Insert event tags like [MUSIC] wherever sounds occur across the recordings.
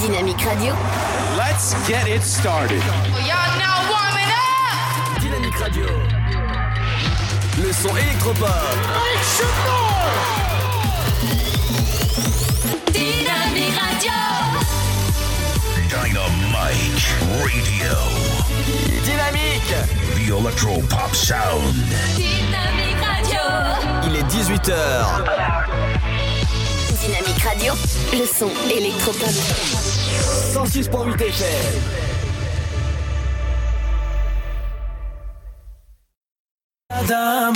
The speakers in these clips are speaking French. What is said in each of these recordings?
Dynamique Radio. Let's get it started. Y'all now warming up. Dynamique Radio. Le son électropop. Dynamique Radio. Dynamite Radio. Dynamique. The Electro Pop Sound. Dynamique Radio. Il est 18h. Dynamique Radio. Le son électropop. 106.8 FM. Dans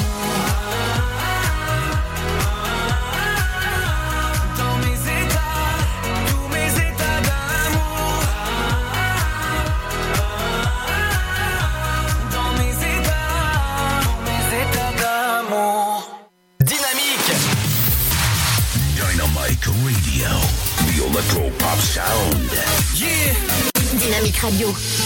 Dynamique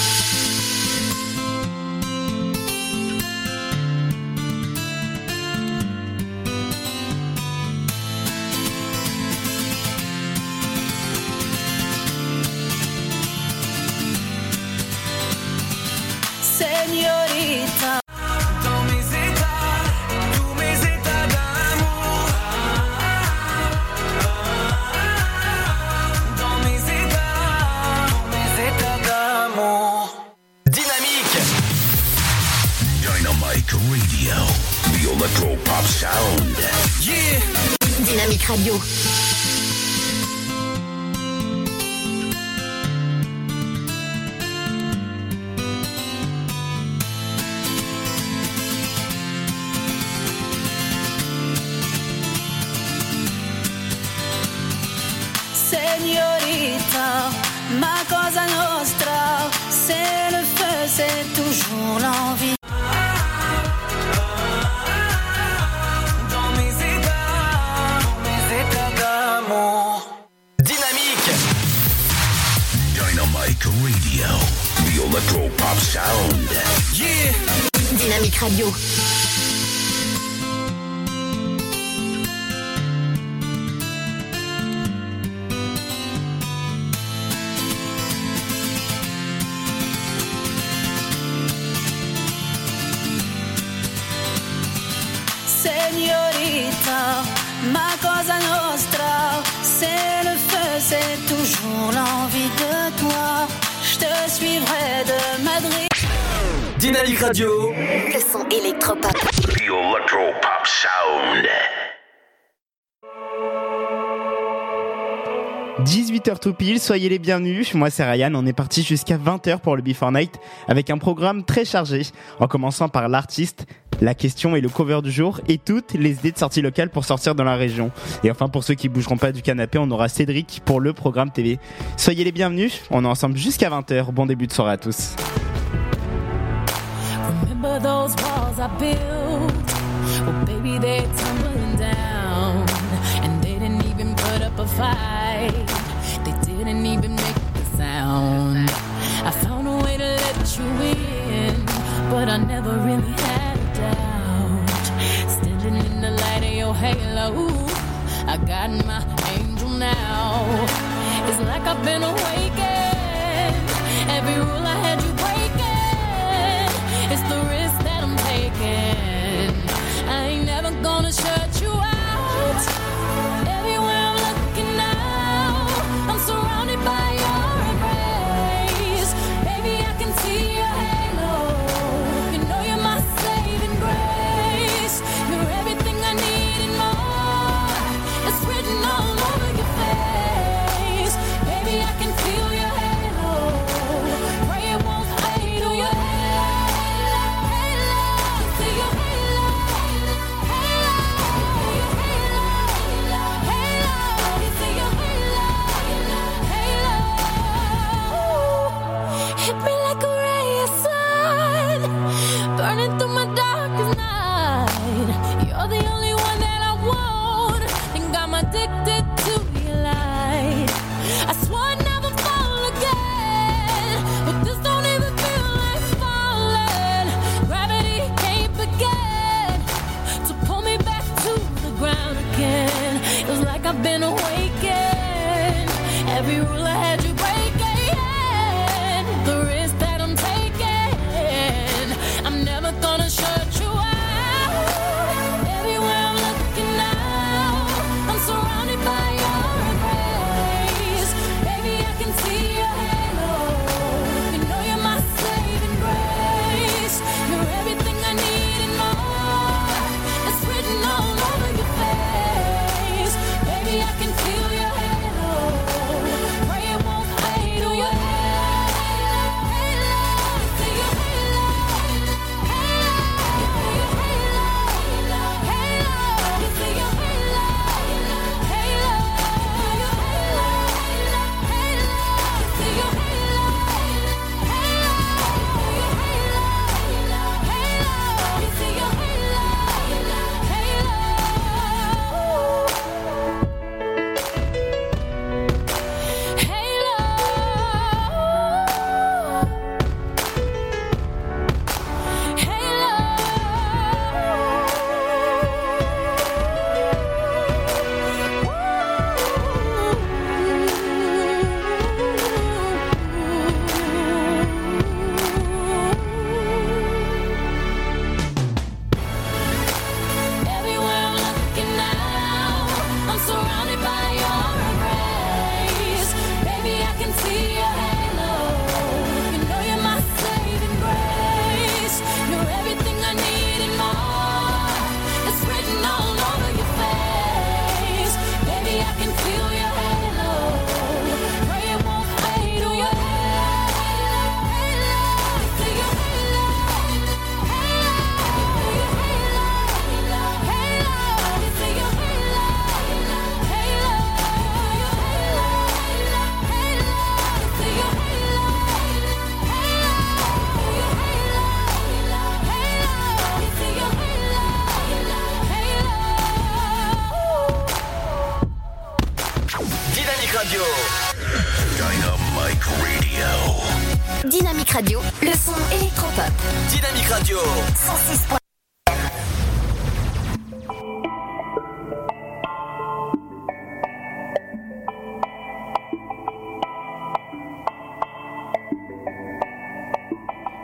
18h tout pile, soyez les bienvenus. Moi c'est Ryan, on est parti jusqu'à 20h pour le Before Night avec un programme très chargé. En commençant par l'artiste, la question et le cover du jour et toutes les idées de sortie locale pour sortir dans la région. Et enfin pour ceux qui bougeront pas du canapé, on aura Cédric pour le programme TV. Soyez les bienvenus, on est ensemble jusqu'à 20h. Bon début de soirée à tous. You in, but I never really had a doubt. Standing in the light of your halo, I got my angel now. It's like I've been awakened.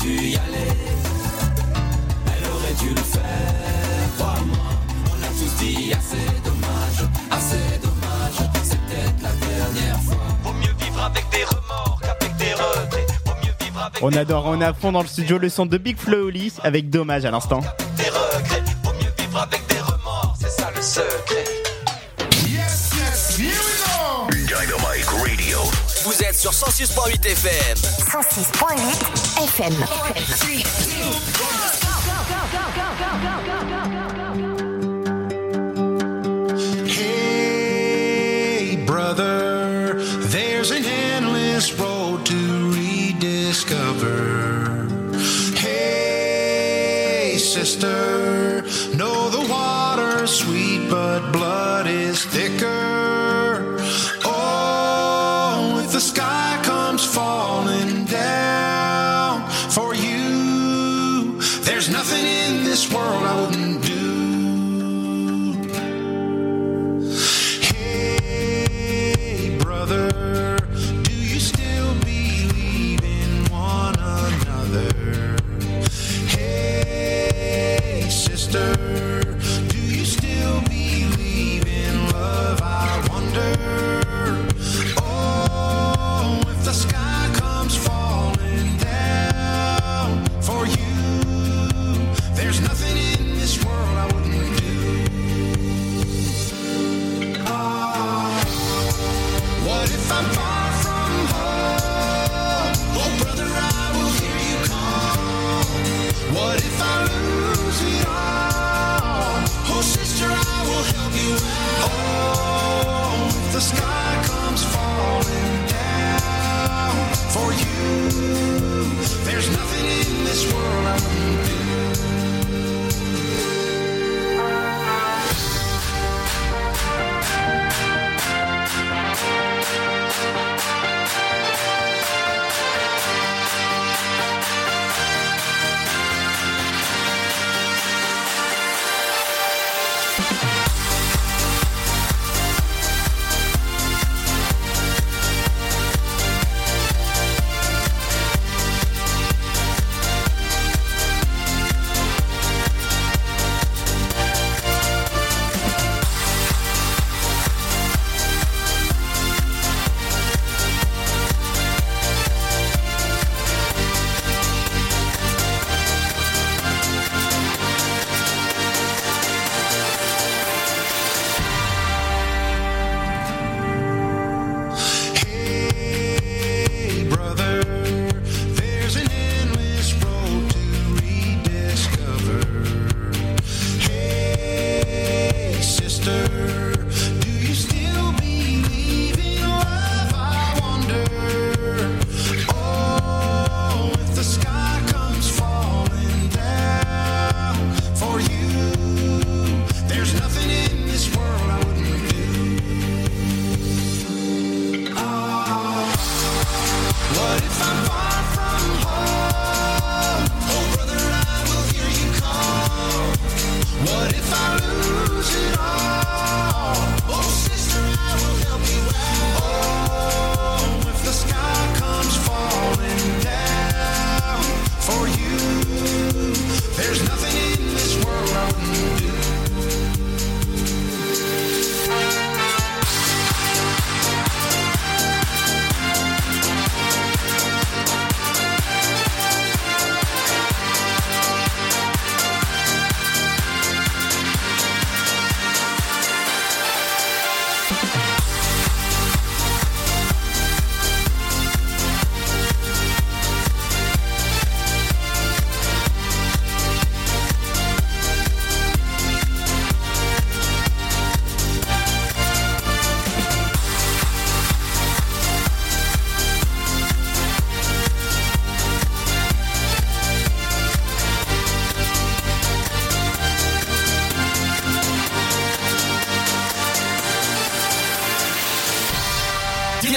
Dû y aller. Elle aurait dû le faire, crois-moi. On a tous dit assez dommage, assez dommage. C'est peut-être la dernière fois. Vaut mieux vivre avec des remords qu'avec des regrets. Vaut mieux vivre avec On adore, on est à fond dans le studio le son de Big Flo Oli avec Dommage à l'instant. des regrets. Vaut mieux vivre avec des remords, c'est ça le secret. Vous êtes sur 106.8 FM. 106.8 FM. Hey, brother, there's an endless road to rediscover. Hey, sister, the sky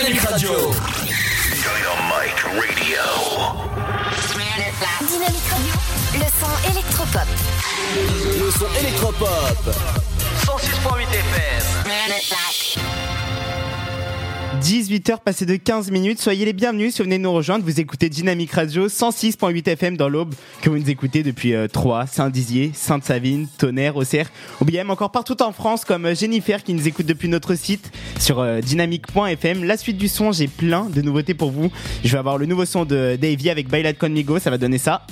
Dynamique Radio. Dynamite Radio. Dynamique Radio, le son électropop. Le son électropop. 106.8 FM. 18h passées de 15 minutes, soyez les bienvenus si vous venez nous rejoindre, vous écoutez Dynamique Radio 106.8 FM dans l'Aube que vous nous écoutez depuis euh, Troyes, Saint-Dizier, Sainte-Savine, Tonnerre, Auxerre, ou bien même encore partout en France comme euh, Jennifer qui nous écoute depuis notre site sur euh, dynamique.fm. La suite du son, j'ai plein de nouveautés pour vous. Je vais avoir le nouveau son de Davey avec Bailat Conmigo, ça va donner ça.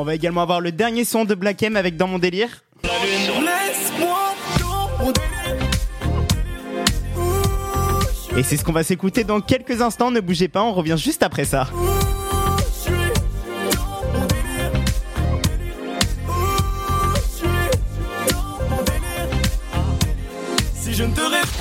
On va également avoir le dernier son de Black M avec Dans mon délire. Et c'est ce qu'on va s'écouter dans quelques instants. Ne bougez pas, on revient juste après ça. Si je ne te ré-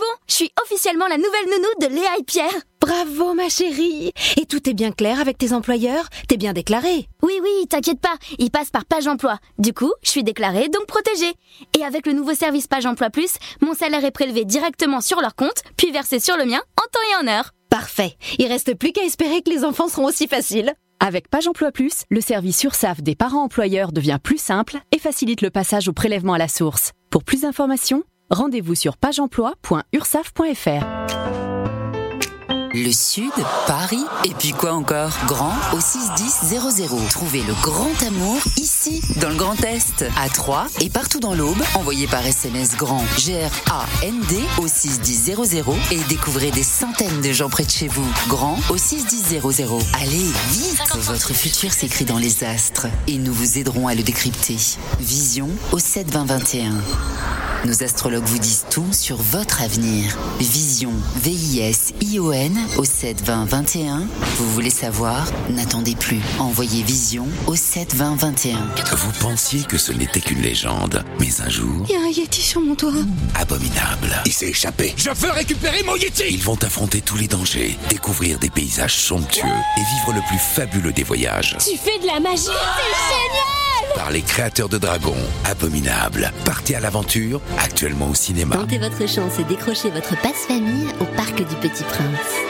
bon, je suis officiellement la nouvelle nounou de Léa et Pierre. Bravo ma chérie Et tout est bien clair avec tes employeurs? T'es bien déclarée Oui, oui, t'inquiète pas, ils passent par Page Emploi. Du coup, je suis déclarée, donc protégée. Et avec le nouveau service Page Emploi Plus, mon salaire est prélevé directement sur leur compte, puis versé sur le mien en temps et en heure. Parfait Il reste plus qu'à espérer que les enfants seront aussi faciles Avec Page Emploi Plus, le service URSAF des parents employeurs devient plus simple et facilite le passage au prélèvement à la source. Pour plus d'informations, rendez-vous sur pageemploi.ursaf.fr. Le Sud, Paris, et puis quoi encore? Grand au 61000. Trouvez le grand amour ici, dans le Grand Est, à Troyes et partout dans l'Aube. Envoyez par SMS grand G-R-A-N-D au 61000 et découvrez des centaines de gens près de chez vous. Grand au 61000. Allez, vite Votre futur s'écrit dans les astres et nous vous aiderons à le décrypter. Vision au 72021. Nos astrologues vous disent tout sur votre avenir. Vision, V-I-S-I-O-N au 7 20 21. Vous voulez savoir? N'attendez plus. Envoyez Vision au 7 20 21. Vous pensiez que ce n'était qu'une légende, mais un jour, Il y a un Yeti sur mon toit. abominable. Il s'est échappé. Je veux récupérer mon Yeti Ils vont affronter tous les dangers, découvrir des paysages somptueux et vivre le plus fabuleux des voyages. Tu fais de la magie C'est génial Par les créateurs de dragons, Abominable. Partez à l'aventure, actuellement au cinéma. Tentez votre chance et décrochez votre passe-famille au Parc du Petit Prince.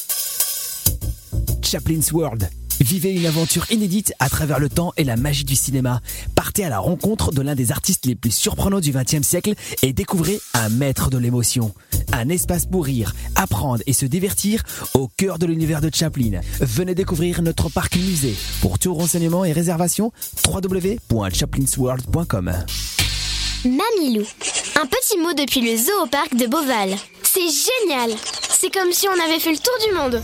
Chaplin's World. Vivez une aventure inédite à travers le temps et la magie du cinéma. Partez à la rencontre de l'un des artistes les plus surprenants du XXe siècle et découvrez un maître de l'émotion. Un espace pour rire, apprendre et se divertir au cœur de l'univers de Chaplin. Venez découvrir notre parc musée. Pour tout renseignement et réservation, www.chaplinsworld.com. Mamilou. Un petit mot depuis le zoo de Beauval. C'est génial C'est comme si on avait fait le tour du monde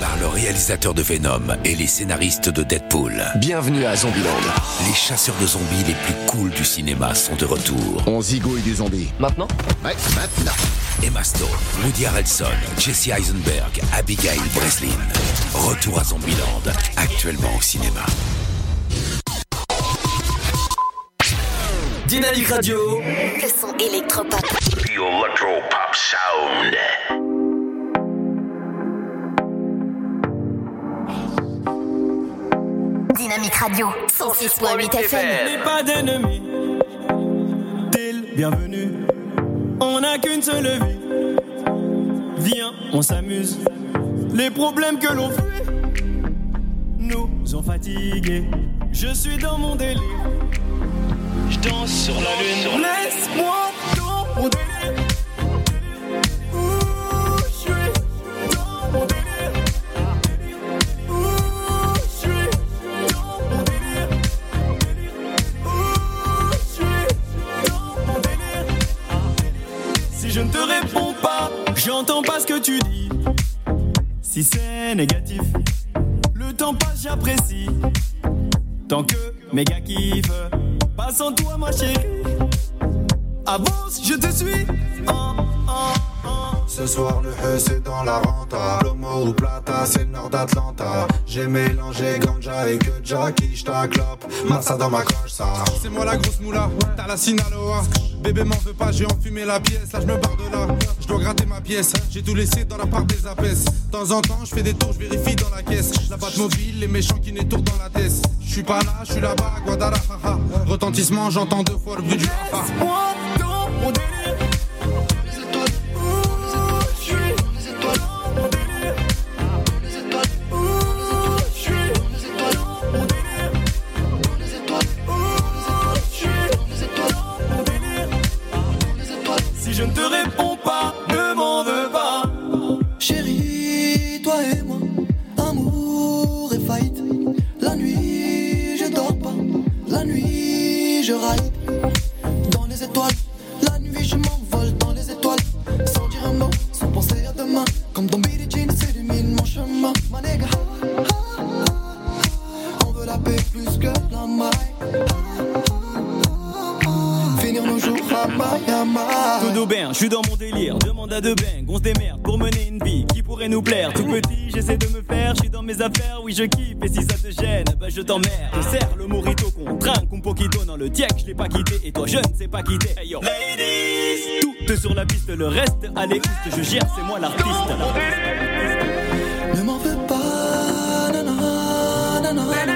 Par le réalisateur de Venom et les scénaristes de Deadpool. Bienvenue à Zombieland. Les chasseurs de zombies les plus cools du cinéma sont de retour. On zigouille des zombies. Maintenant? Ouais, maintenant. Emma Stone, Woody Harrelson, Jesse Eisenberg, Abigail Breslin. Retour à Zombieland, actuellement au cinéma. Dynamique Radio. Le son électropop. The Electro Pop Sound. Dynamique Radio, 106.8 FM. N'aie pas d'ennemis. T'es le bienvenu. On n'a qu'une seule vie. Viens, on s'amuse. Les problèmes que l'on fuit nous ont fatigués. Je suis dans mon délire. Je danse sur la lune. Laisse-moi dans mon délire. Je ne te réponds pas, j'entends pas ce que tu dis. Si c'est négatif, le temps passe, j'apprécie. Tant que mes gars kiffent, pas sans toi, ma chérie. Avance, je te suis. Ah, ah. Ce soir le E c'est dans la renta Lomo ou Plata c'est le nord d'Atlanta J'ai mélangé ganja et que Jackie j't'acclope Massa dans ma coche ça C'est moi la grosse moula, t'as la Sinaloa. Bébé m'en veut pas, j'ai enfumé la pièce, là je me barre de là. Je dois gratter ma pièce, j'ai tout laissé dans la part des apaises. De temps en temps, je fais des tours, je vérifie dans la caisse. La batte mobile, les méchants qui n'étourdent dans la tête. Je suis pas là, je suis là-bas, Guadalajara. Retentissement, j'entends deux fois le bruit du rafa. Je ne te réponds pas, d'aubaine, je suis dans mon délire, demande à de bang, on se démerde pour mener une vie qui pourrait nous plaire. Tout petit, j'essaie de me faire, je suis dans mes affaires, oui je kiffe, et si ça te gêne, bah je t'emmerde. Je serre le morito qu'on trinque, un poquito dans le diac, je l'ai pas quitté, et toi je ne sais pas quitter. Hey yo. Ladies, tout sur la piste, le reste, allez, je gère, c'est moi l'artiste. Ne m'en veux pas, nanana, nanana.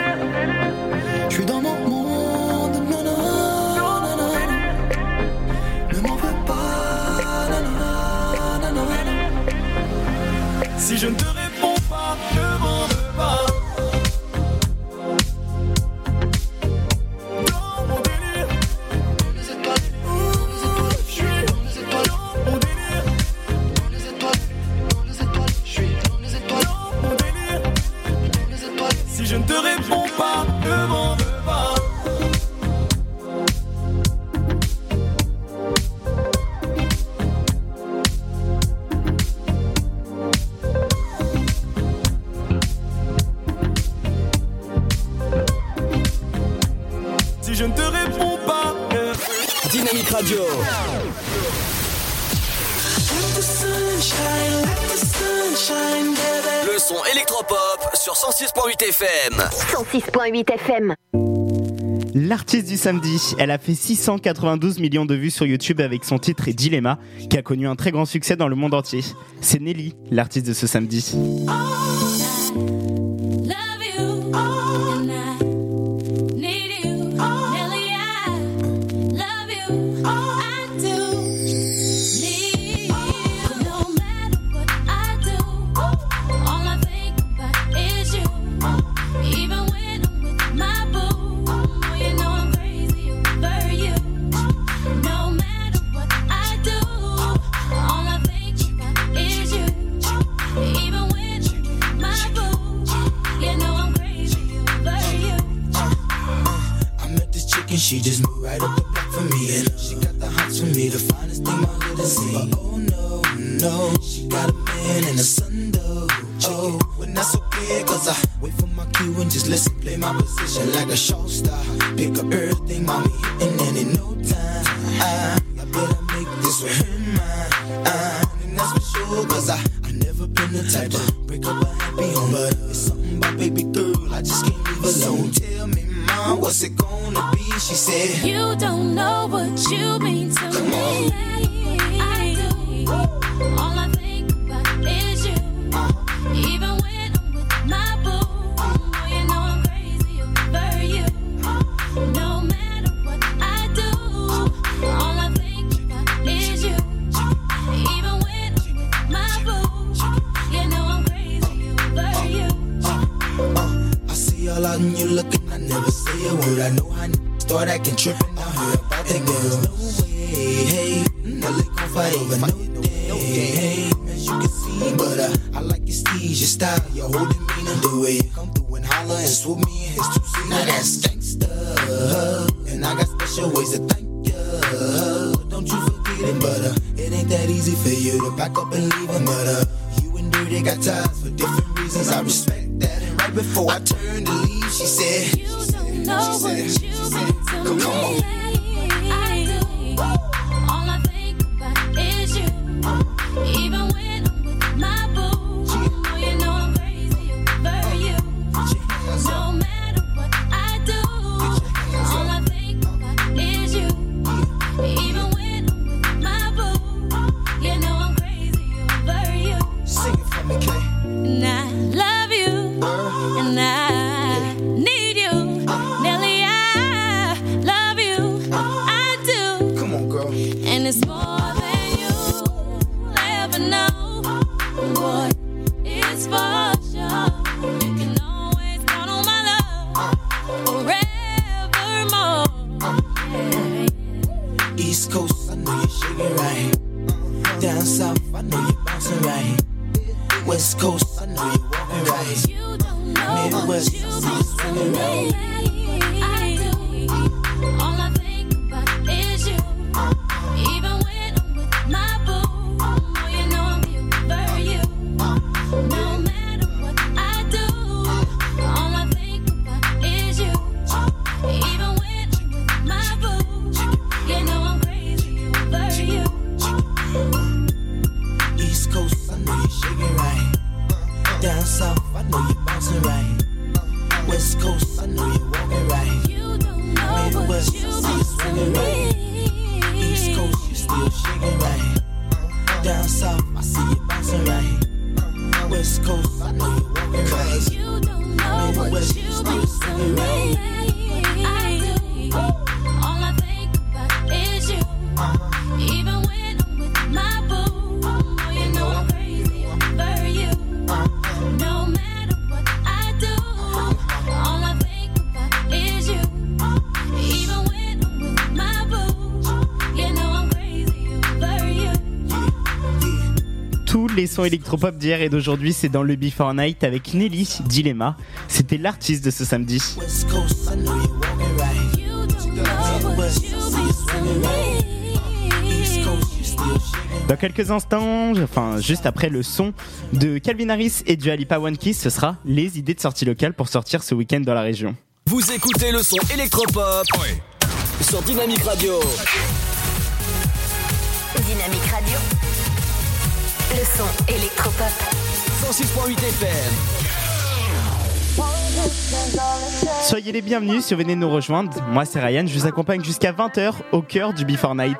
106.8 FM. L'artiste du samedi, elle a fait 692 millions de vues sur YouTube avec son titre et Dilemma, qui a connu un très grand succès dans le monde entier. C'est Nelly, l'artiste de ce samedi. les sons électropop d'hier et d'aujourd'hui, c'est dans le Before Night avec Nelly Dilemma. C'était l'artiste de ce samedi. Dans quelques instants, enfin juste après le son de Calvin Harris et du Alipa One Kiss, ce sera les idées de sortie locale pour sortir ce week-end dans la région. Vous écoutez le son électropop oui. sur Dynamique Radio. Dynamique Radio. Le son électropop. 106.8 FM. Soyez les bienvenus si vous venez nous rejoindre. Moi c'est Ryan, je vous accompagne jusqu'à 20h au cœur du Before Night.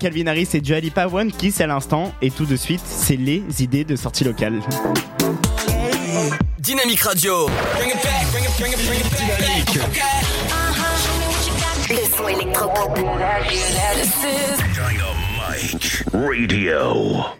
Calvin Harris et Joali One Kiss à l'instant. Et tout de suite, c'est les idées de sortie locale. Dynamique Radio.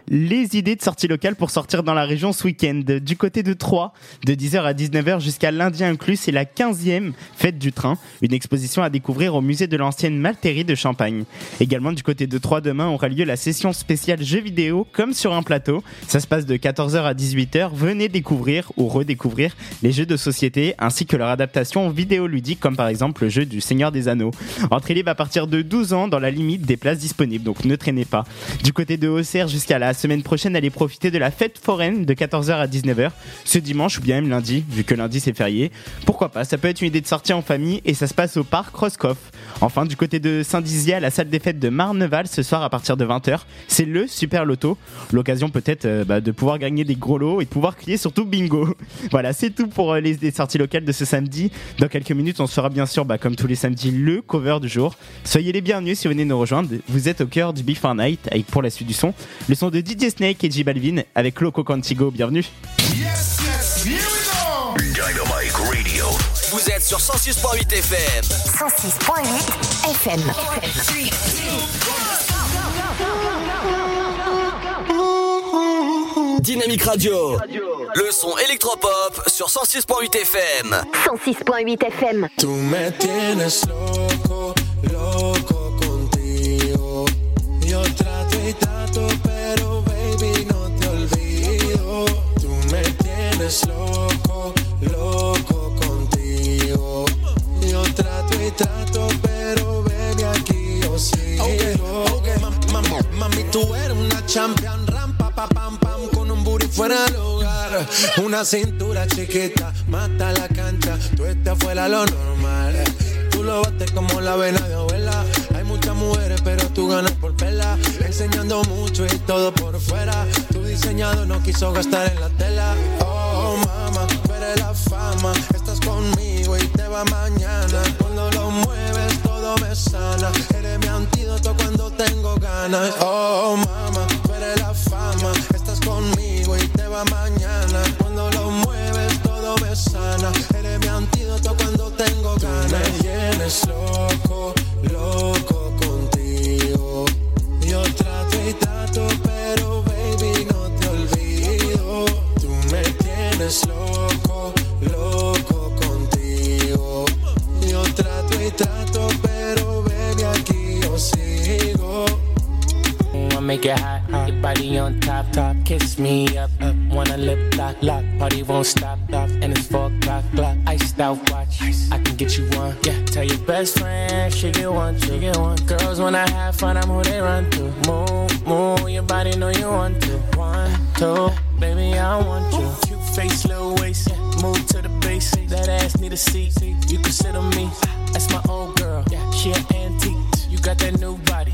Les idées de sortie locale pour sortir dans la région ce week-end. Du côté de Troyes, de 10h à 19h jusqu'à lundi inclus, c'est la 15e fête du train, une exposition à découvrir au musée de l'ancienne Malterie de Champagne. Également du côté de Troyes, demain aura lieu la session spéciale jeux vidéo comme sur un plateau. Ça se passe de 14h à 18h. Venez découvrir ou redécouvrir les jeux de société ainsi que leur adaptation vidéoludique comme par exemple le jeu du Seigneur des Anneaux. Entrée libre à partir de 12 ans dans la limite des places disponibles, donc ne traînez pas. Du côté de Auxerre jusqu'à la semaine prochaine, allez profiter de la fête foraine de 14h à 19h ce dimanche ou bien même lundi, vu que lundi c'est férié. Pourquoi pas, ça peut être une idée de sortie en famille et ça se passe au parc Roscoff. Enfin, du côté de Saint-Dizier, la salle des fêtes de Marneval, ce soir à partir de 20h, c'est le Super Loto. L'occasion peut-être euh, bah, de pouvoir gagner des gros lots et de pouvoir crier surtout bingo. [LAUGHS] Voilà, c'est tout pour euh, les, sorties locales de ce samedi. Dans quelques minutes, on se fera bien sûr, bah, comme tous les samedis, le cover du jour. Soyez les bienvenus si vous venez nous rejoindre. Vous êtes au cœur du Before Night avec pour la suite du son, le son de DJ Snake et J Balvin avec Loco Cantigo. Bienvenue. Vous êtes sur 106.8 FM. 106.8 FM. Dynamique Radio. Le son électropop sur 106.8 FM. 106.8 FM. Tú me tienes loco, loco contigo. Yo trato y trato, pero baby no te olvido. Tú me tienes loco trato pero baby aquí yo sigo. Ma- ma- Mami, tú eres una champion, ram, pa, pa, pam, pam, con un booty fuera del lugar. Una cintura chiquita, mata la cancha, tú estás fuera lo normal. Tú lo bates como la vena de abuela. Hay muchas mujeres, pero tú ganas por vela. Enseñando mucho y todo por fuera. Tu diseñado no quiso gastar en la tela. Oh, mama, tú la fama. Estás conmigo y te va mañana. Cuando lo mueves, todo me sana. Eres mi antídoto cuando tengo ganas. Oh, mama, tú eres la fama. Estás conmigo y te va mañana. Cuando lo mueves, todo me sana. Eres mi antídoto cuando tengo ganas. me tienes loco, loco make it hot, your body on top, top. Kiss me up, up. Wanna lip lock, lock. Party won't stop, stop. And it's four o'clock, clock. Iced out watch, I can get you one. Yeah, tell your best friend she get one, she get one. Girls when I have fun, I'm who they run to. Move, move, your body know you want to. One, two, baby I want you. Cute face, little waist, move to the base. That ass need a seat, you on me. That's my old girl, yeah. She an antique. You got that new body.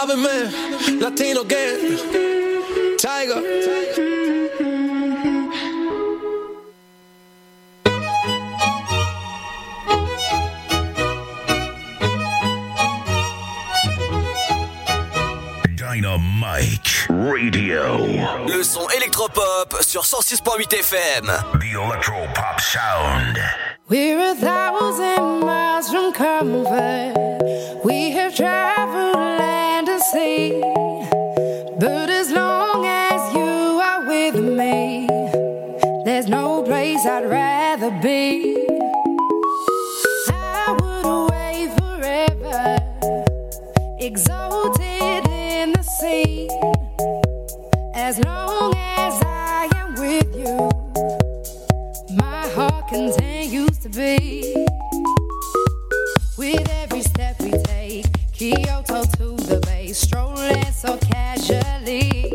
Alvin Man, Latino Gang, Tiger. Dynamite Radio. Le son électropop sur 106.8 FM. The Electro Pop Sound. We're a thousand miles from comfort. We have traveled see. But as long as you are with me, there's no place I'd rather be. I would away forever, exalted in the sea. As long as I am with you, my heart continues to be. With every step we take, Kyo. Strolling so casually.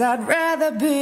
I'd rather be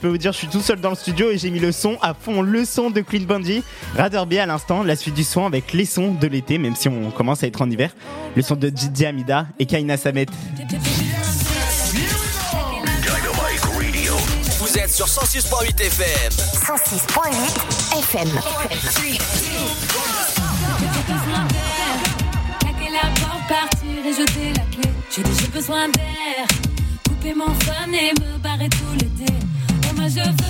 Je peux vous dire, je suis tout seul dans le studio et j'ai mis le son à fond, le son de Clean Bandit. B à l'instant, la suite du son avec les sons de l'été, même si on commence à être en hiver. Le son de Didi Amida et Kaina Samet. Vous êtes sur 106.8 FM. 106.8 FM. J'ai besoin d'air. Couper mon fun et me barrer tout l'été. mas eu.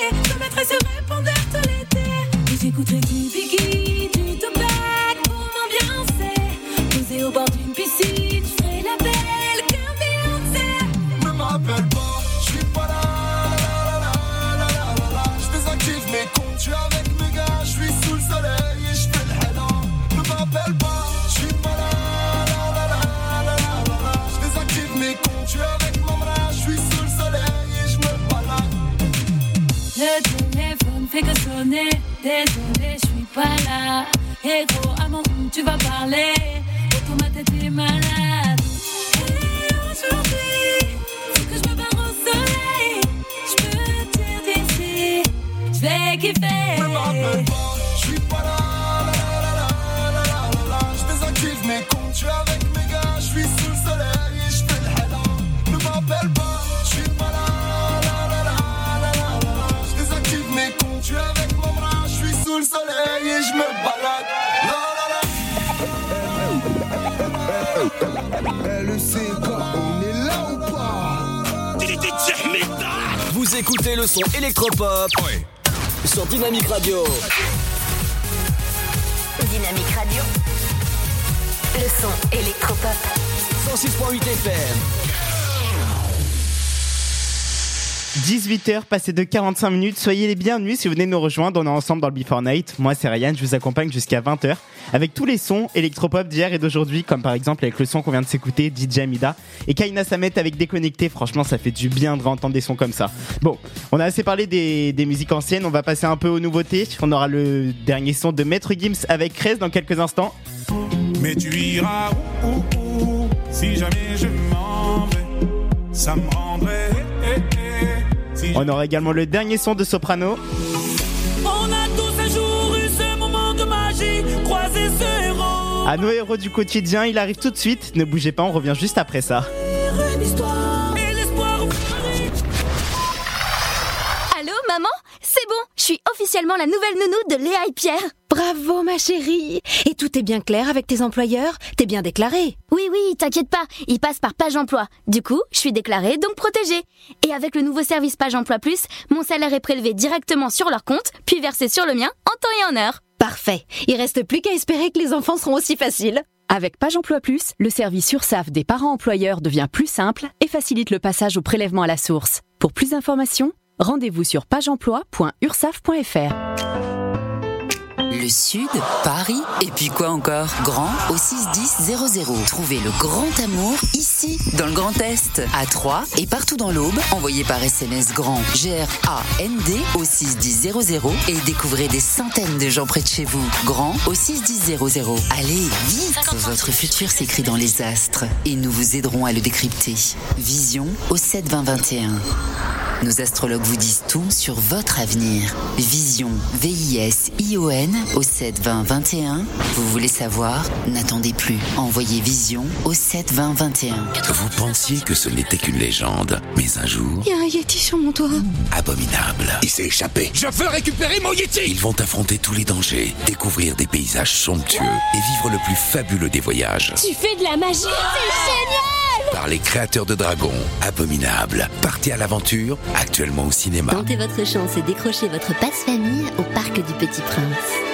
Je mettrai ce répondeur tout l'été. Et j'écouterai du Biggie. Fait que sonner. Désolé, je suis pas là. Et gros, à mon tu vas parler. Autour ma tête est malade. Et aujourd'hui, que je me barre au soleil. Je peux dire d'ici, je vais kiffer. La la. LECK, on est là ou pas Vous écoutez le son électropop sur Dynamique Radio. Dynamique Radio. Le son électropop. 106.8 FM. 18h, passé de 45 minutes. Soyez les bienvenus si vous venez nous rejoindre. On est ensemble dans le Before Night. Moi, c'est Ryan. Je vous accompagne jusqu'à 20h avec tous les sons électropop d'hier et d'aujourd'hui, comme par exemple avec le son qu'on vient de s'écouter, DJ Amida et Kaina Samet avec Déconnecté. Franchement, ça fait du bien de entendre des sons comme ça. Bon, on a assez parlé des, des musiques anciennes. On va passer un peu aux nouveautés. On aura le dernier son de Maître Gims avec Krez dans quelques instants. Mais tu iras où, où, où, si jamais je m'en vais? Ça me rendrait. On aura également le dernier son de Soprano. On a tous un jour eu ce moment de magie, croisé ce héros. À nos héros du quotidien, il arrive tout de suite. Ne bougez pas, on revient juste après ça. Une histoire C'est bon, je suis officiellement la nouvelle nounou de Léa et Pierre. Bravo ma chérie Et tout est bien clair avec tes employeurs? T'es bien déclarée Oui, oui, t'inquiète pas, ils passent par Page Emploi. Du coup, je suis déclarée, donc protégée. Et avec le nouveau service Page Emploi Plus, mon salaire est prélevé directement sur leur compte, puis versé sur le mien en temps et en heure. Parfait Il reste plus qu'à espérer que les enfants seront aussi faciles Avec Page Emploi Plus, le service URSAF des parents employeurs devient plus simple et facilite le passage au prélèvement à la source. Pour plus d'informations, rendez-vous sur pageemploi.ursaf.fr. Le Sud, Paris, et puis quoi encore? Grand au 61000. Trouvez le grand amour ici, dans le Grand Est, à Troyes et partout dans l'Aube. Envoyez par SMS grand G-R-A-N-D au 61000 et découvrez des centaines de gens près de chez vous. Grand au 61000. Allez, vite Votre futur s'écrit dans les astres et nous vous aiderons à le décrypter. Vision au 72021. Nos astrologues vous disent tout sur votre avenir. Vision, V-I-S-I-O-N au 7 20 21. Vous voulez savoir? N'attendez plus. Envoyez Vision au 7 20 21. Vous pensiez que ce n'était qu'une légende, mais un jour, Il y a un Yeti sur mon toit abominable. Il s'est échappé. Je veux récupérer mon Yeti Ils vont affronter tous les dangers, découvrir des paysages somptueux et vivre le plus fabuleux des voyages. Tu fais de la magie C'est génial Par les créateurs de dragons, Abominable. Partez à l'aventure, actuellement au cinéma. Tentez votre chance et décrochez votre passe-famille au Parc du Petit Prince.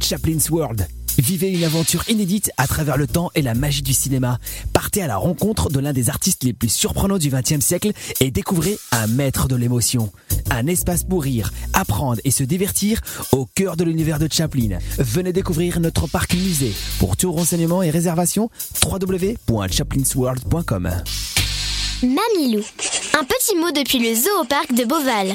Chaplin's World. Vivez une aventure inédite à travers le temps et la magie du cinéma. Partez à la rencontre de l'un des artistes les plus surprenants du XXe siècle et découvrez un maître de l'émotion. Un espace pour rire, apprendre et se divertir au cœur de l'univers de Chaplin. Venez découvrir notre parc musée. Pour tout renseignement et réservation, www.chaplinsworld.com. Mamilou. Un petit mot depuis le zoo de Beauval.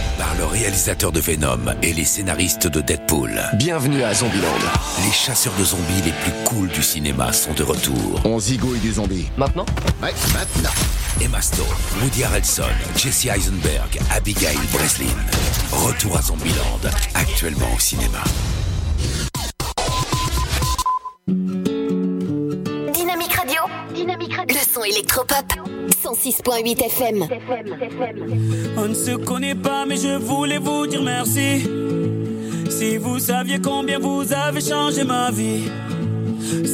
Par le réalisateur de Venom et les scénaristes de Deadpool. Bienvenue à Zombieland. Les chasseurs de zombies les plus cools du cinéma sont de retour. On zigouille des zombies. Maintenant? Ouais, maintenant. Emma Stone, Woody Harrelson, Jesse Eisenberg, Abigail Breslin. Retour à Zombieland, actuellement au cinéma. Le son électropop. 106.8 FM. On ne se connaît pas, mais je voulais vous dire merci. Si vous saviez combien vous avez changé ma vie,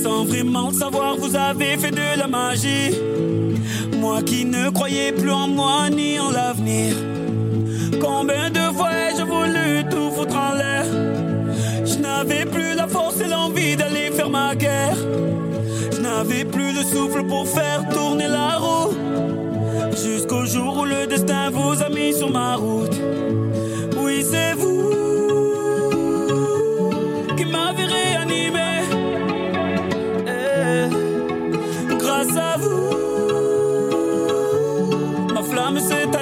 sans vraiment savoir, vous avez fait de la magie. Moi qui ne croyais plus en moi ni en l'avenir. Combien de fois ai-je voulu tout foutre en l'air? Je n'avais plus la force et l'envie d'aller faire ma guerre. N'avais plus le souffle pour faire tourner la roue. Jusqu'au jour où le destin vous a mis sur ma route. Oui, c'est vous qui m'avez réanimé. Eh, grâce à vous, ma flamme s'est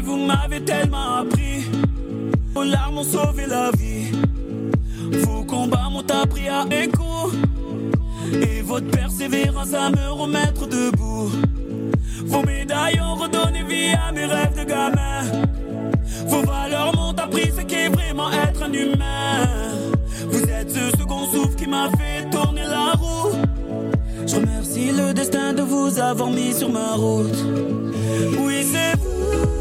vous m'avez tellement appris. Vos larmes ont sauvé la vie. Vos combats m'ont appris à écho. Et votre persévérance à me remettre debout. Vos médailles ont redonné vie à mes rêves de gamin. Vos valeurs m'ont appris ce qu'est vraiment être un humain. Vous êtes ce second souffle qui m'a fait tourner la roue. Je remercie le destin de vous avoir mis sur ma route. Oui, c'est vous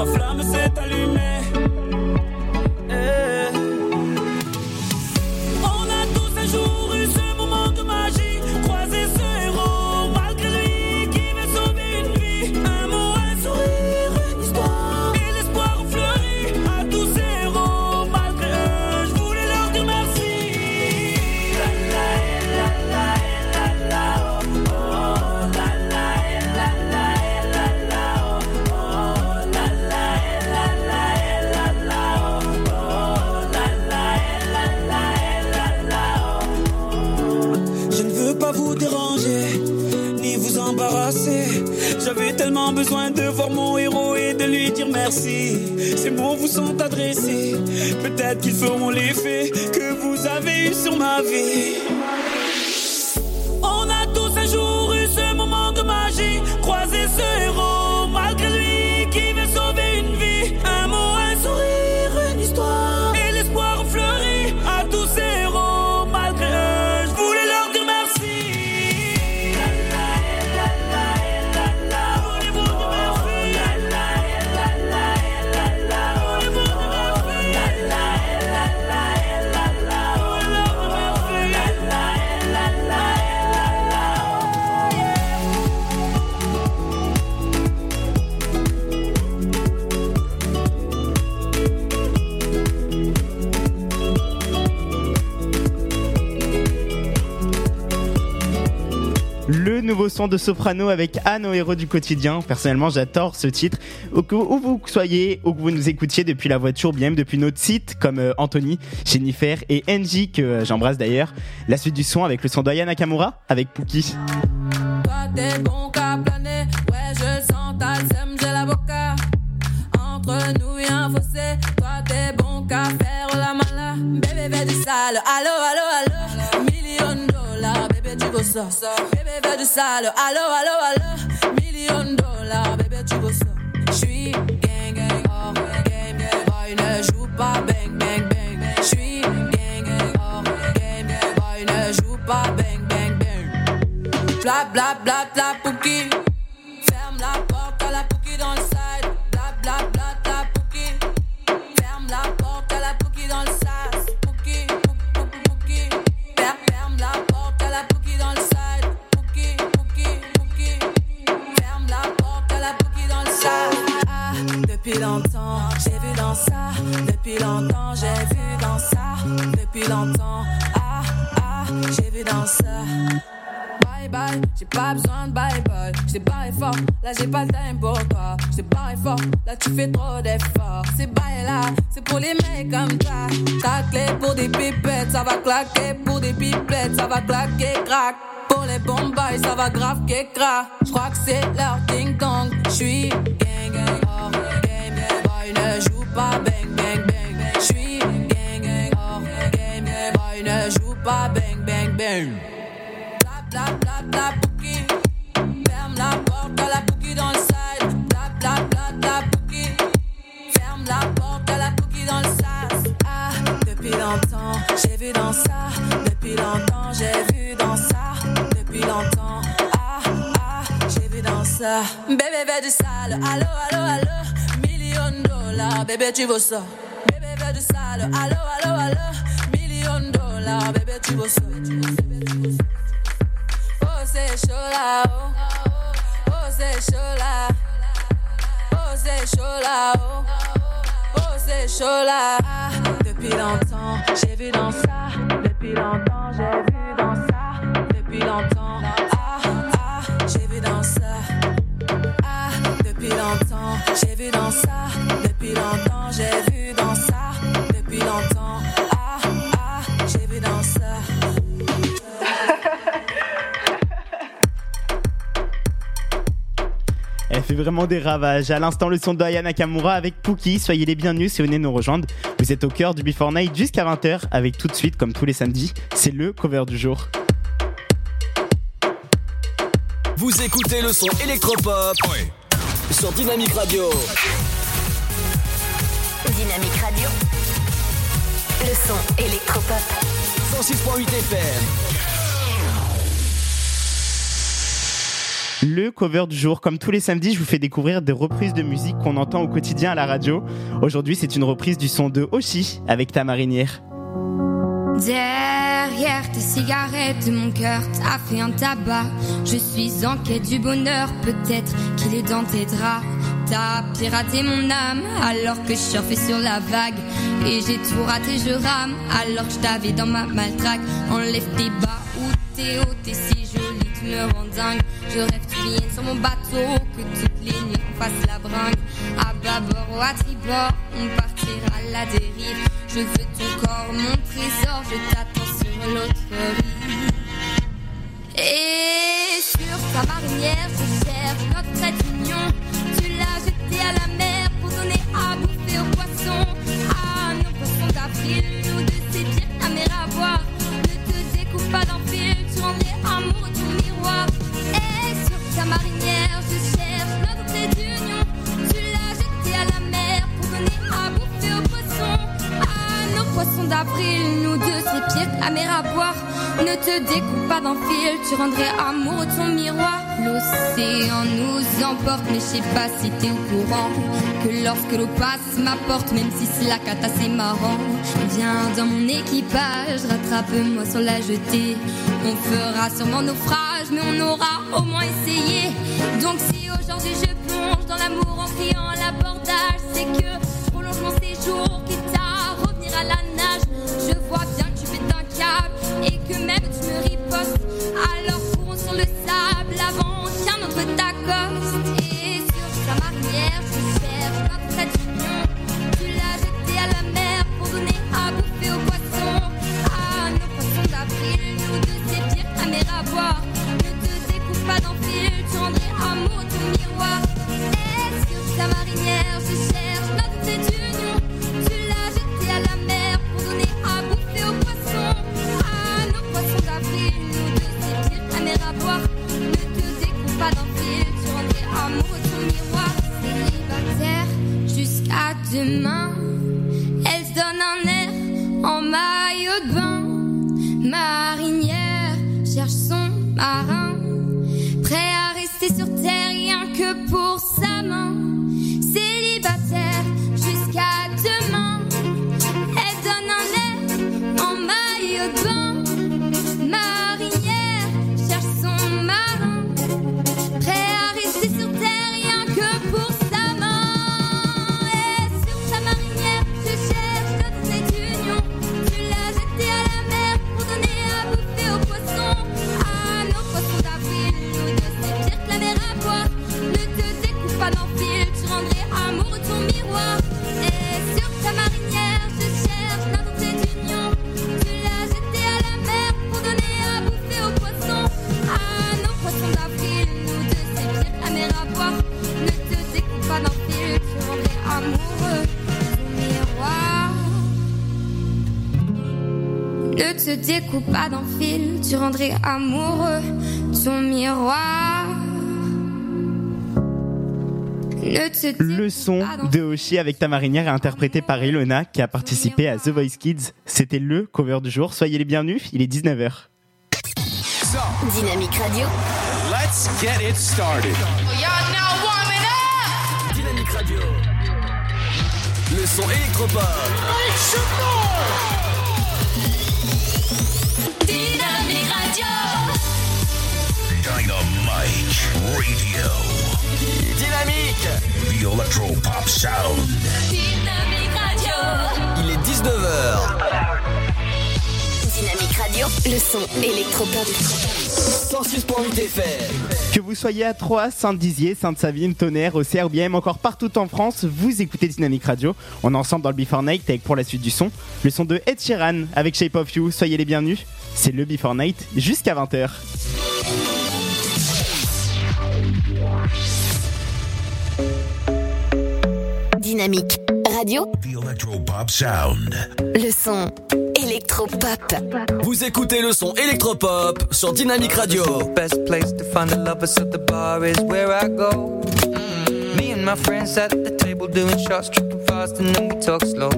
ma flamme s'est dire merci. Ces mots vous sont adressés. Peut-être qu'ils feront l'effet que vous avez eu sur ma vie. Nouveau son de Soprano avec Anne au héros du quotidien. Personnellement, j'adore ce titre. Où que vous soyez, où que vous nous écoutiez depuis la voiture, bien même depuis notre site, comme euh, Anthony, Jennifer et Angie, que euh, j'embrasse d'ailleurs. La suite du son avec le son d'Aya Nakamura, avec Pookie. Entre nous a un fossé, toi t'es bon qu'à faire la mala. Bébé du sale, allo allo allo. Tu veux ça. Bébé fais du sale, allo allo allo. Million dollars, bébé tu veux ça. J'suis gang gang, oh game gang. Boy ne joue pas bang bang bang. J'suis gang gang, oh game gang. Boy ne joue pas bang bang bang. Bla bla bla bla pouki. Ferme la porte à la pouki dans le side. Bla bla bla bla pouki. dans le sas. Depuis longtemps, j'ai vu dans ça. Depuis longtemps, j'ai vu dans ça. Depuis longtemps, ah, ah, j'ai vu dans ça. Bye bye, j'ai pas besoin de bye bye. J't'ai barré fort, là j'ai pas le time pour toi. J't'ai barré fort, là tu fais trop d'efforts. C'est bye là, c'est pour les mecs comme ça. Ta clé pour des pipettes, ça va claquer. Pour des pipettes, ça va claquer, crack. Pour les bombes, ça va grave qu'écra. J'crois que c'est leur ding dong. J'suis pas bang bang bang. J'suis gang gang, hors game, game. Boy ne joue pas bang bang bang. Bla bla bla bla bouki. Ferme la porte à la bouki dans le side. Bla bla bla bla bouki. Ferme la porte à la bouki dans le sas. Ah, depuis longtemps, j'ai vu dans ça. Depuis longtemps, j'ai vu dans ça. Depuis longtemps, ah, ah, j'ai vu dans ça. Bébé, veut du sale. Allo, allo, allo. Million dollars, bébé, tu veux ça. Bébé, veut du sale. Allo, allo, allo. Million dollars, bébé, tu veux ça. Oh, c'est chaud là, oh. Oh, c'est chaud là. Oh, c'est chaud là, oh. Oh, c'est chaud là. Depuis longtemps, j'ai vu dans ça. Depuis longtemps, j'ai vu dans ça. Depuis longtemps, vu dans ça. Depuis longtemps, j'ai vu dans ça. Depuis longtemps, ah, ah, j'ai vu dans ça. [LAUGHS] Elle fait vraiment des ravages. À l'instant, le son de Aya Nakamura avec Pookie. Soyez les bienvenus si vous venez nous rejoindre. Vous êtes au cœur du Before Night jusqu'à 20h avec tout de suite, comme tous les samedis, c'est le cover du jour. Vous écoutez le son électropop sur Dynamique Radio. Dynamique Radio. Le son électropop. 106.8 FM. Le cover du jour, comme tous les samedis, je vous fais découvrir des reprises de musique qu'on entend au quotidien à la radio. Aujourd'hui, c'est une reprise du son de Oshi avec ta marinière. Derrière tes cigarettes, mon cœur t'a fait un tabac. Je suis en quête du bonheur, peut-être qu'il est dans tes draps. T'as piraté mon âme alors que je surfais sur la vague. Et j'ai tout raté, je rame alors que je t'avais dans ma maltraque. Enlève tes bas t'es si jolie, tu me rends dingue. Je rêve, tu viennes sur mon bateau, que toutes les nuits on fasse la bringue. À bâbord ou à tribord, on partira à la dérive. Je veux ton corps, mon trésor, je t'attends sur l'autre rive. Et sur ta marinière, je cherche notre trait d'union. Tu l'as jeté à la mer pour donner à bouffer aux poissons. Ah, nos poissons d'avril, nous deux, c'est pire qu'un mer à boire. Découpe pas d'un fil, rendrais amoureux ton miroir. Et sur ta marinière, je cherche notre trait d'union. Tu l'as jeté à la mer pour donner à bouffer aux poissons. Nos poissons d'avril, nous deux, c'est pire qu'un mer à boire. Ne te découpe pas d'un fil, tu rendrais amoureux ton miroir. L'océan nous emporte, mais je sais pas si t'es au courant. Que lorsque l'eau passe m'apporte, même si c'est la cata, c'est marrant. Viens dans mon équipage, rattrape-moi sur la jetée. On fera sûrement naufrage, mais on aura au moins essayé. Donc si aujourd'hui je plonge dans l'amour en criant l'abordage, c'est que prolonge mon séjour, à la nage. Je vois bien que tu fais un câble et que même tu me ripostes. Alors courons sur le sable avant qu'un autre t'accoste. Te découpe pas d'un fil, tu rendrais amoureux ton miroir. Le son de Hoshi avec ta marinière est interprété par Ilona qui a participé à The Voice Kids. C'était le cover du jour. Soyez les bienvenus, il est 19h. Dynamique Radio. Let's get it started. Dynamique Radio. Le son électropop. Radio. Dynamique. The Electro Pop Sound. Dynamique Radio. Il est 19h. Dynamique Radio. Le son électropop. 106.8 FM. Que vous soyez à Troyes, Sainte-Dizier, Sainte-Savine, Tonnerre, au CRBM, encore partout en France, vous écoutez Dynamique Radio. On est ensemble dans le Before Night avec pour la suite du son, le son de Ed Sheeran avec Shape of You. Soyez les bienvenus. C'est le Before Night jusqu'à 20h. Dynamique Radio. The Electro Pop Sound. Le son électropop. Vous écoutez le son électropop sur Dynamique Radio. Best place to find the lovers, so the bar is where I go. Me and my friends at the table doing shots, tripping fast, and then we talk slow.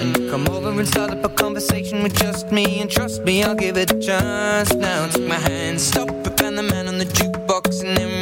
And you come over and start up a conversation with just me, and trust me, I'll give it a chance. Now take my hand, stop it, and the man on the then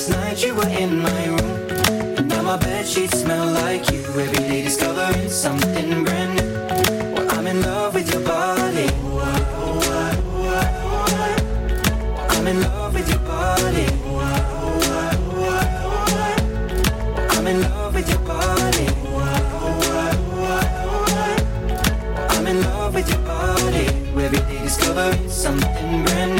Last night you were in my room. Now my bed sheets smell like you. Every day discovering something brand new. Well, I'm in love with your body. I'm in love with your body. I'm in love with your body. I'm in love with your body. Every day discovering something brand new.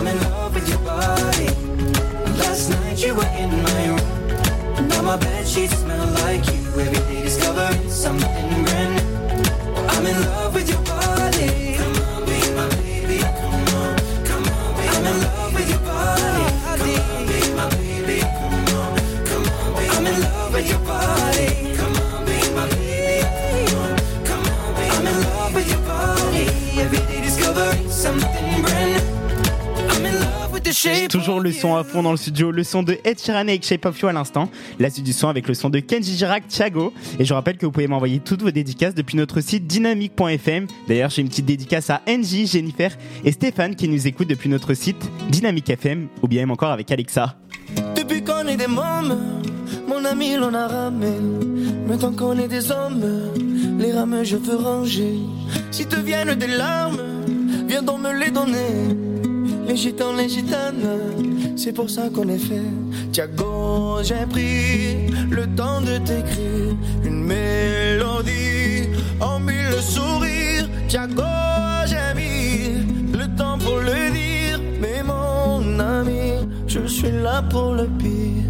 I'm in love with your body. Last night you were in my room. Now my bed sheets smell like you. Every day discovering something brand new. I'm in love with your body. Come on, be my baby. Come on, come on, be I'm in love with your body. Come on, be my baby. Come on, come on, be I'm in love with your body. Come on, be my baby. Come on, come on, be I'm in love with your body. Every day discovering something Toujours le son à fond dans le studio, le son de Ed Sheeran avec Shape of You à l'instant, la suite du son avec le son de Kenji Girac, Thiago. Et je rappelle que vous pouvez m'envoyer toutes vos dédicaces depuis notre site dynamique.fm. D'ailleurs, j'ai une petite dédicace à Angie, Jennifer et Stéphane qui nous écoutent depuis notre site Dynamique FM ou bien même encore avec Alexa. Depuis qu'on est des mômes, mon ami l'on a ramé. Maintenant qu'on est des hommes, les rames je veux ranger. Si te viennent des larmes, viens donc me les donner. Les gitans, les gitanes, c'est pour ça qu'on est fait. Tiago, j'ai pris le temps de t'écrire une mélodie en mille sourires. Tiago, j'ai mis le temps pour le dire. Mais mon ami, je suis là pour le pire.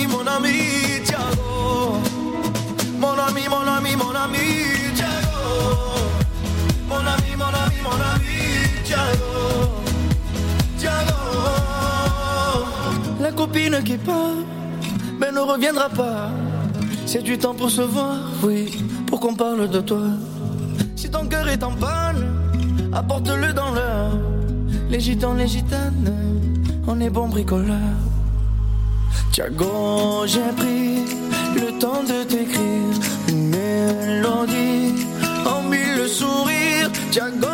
Ami, mon ami, Tiago. Mon ami, mon ami, mon ami, Tiago. Mon ami, mon ami, mon ami, Tiago. Tiago. La copine qui part, mais ne reviendra pas. C'est du temps pour se voir, oui, pour qu'on parle de toi. Si ton cœur est en panne, apporte-le dans l'heure. Les gitans, les gitanes, on est bons bricoleurs. Tiago, j'ai pris le temps de t'écrire une mélodie en mille sourires. Tiago,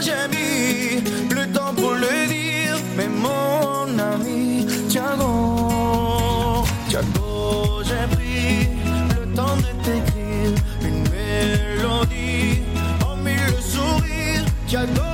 j'ai mis le temps pour le dire, mais mon ami, Tiago, Tiago, j'ai pris le temps de t'écrire une mélodie en mille sourires. Tiago,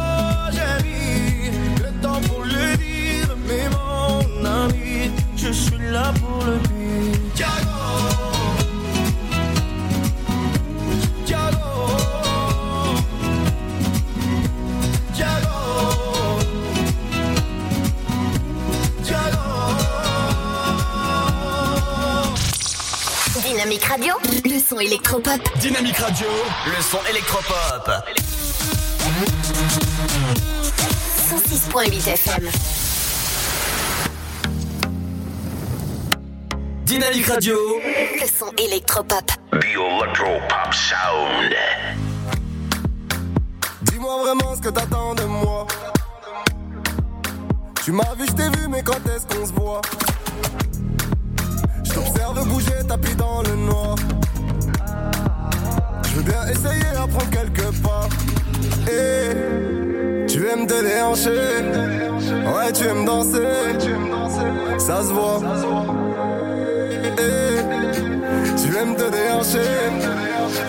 son électropop. Dynamique Radio, le son électropop. 106.8 FM. Dynamique Radio, Le son électropop. The Electro Pop Sound. Dis-moi vraiment ce que t'attends de moi. Tu m'as vu, je t'ai vu, mais quand est-ce qu'on se voit? Je t'observe bouger, tapis dans le noir. Veux bien essayer à prendre quelques pas. Et tu aimes te déhancher. Ouais, tu aimes danser. Ça se voit. Tu aimes te déhancher.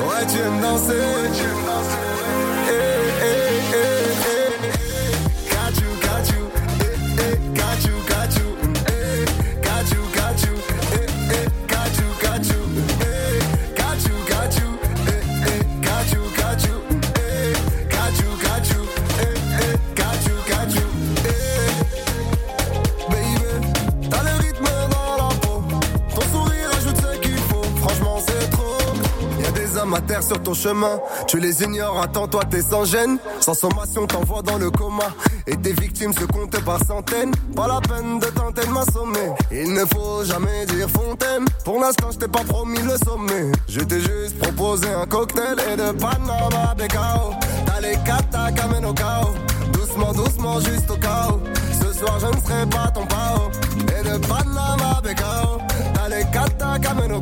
Ouais, tu aimes danser. Terre sur ton chemin. Tu les ignores, attends, toi t'es sans gêne. Sans sommation, t'envoies dans le coma. Et tes victimes se comptent par centaines. Pas la peine de tenter de m'assommer. Il ne faut jamais dire fontaine. Pour l'instant, je t'ai pas promis le sommet. Je t'ai juste proposé un cocktail et de Panama de cao. T'as les qu'amène au. Doucement, doucement, juste au chaos. Ce soir, je ne serai pas ton pao. Et de Panama de cao. T'as les qu'amène au.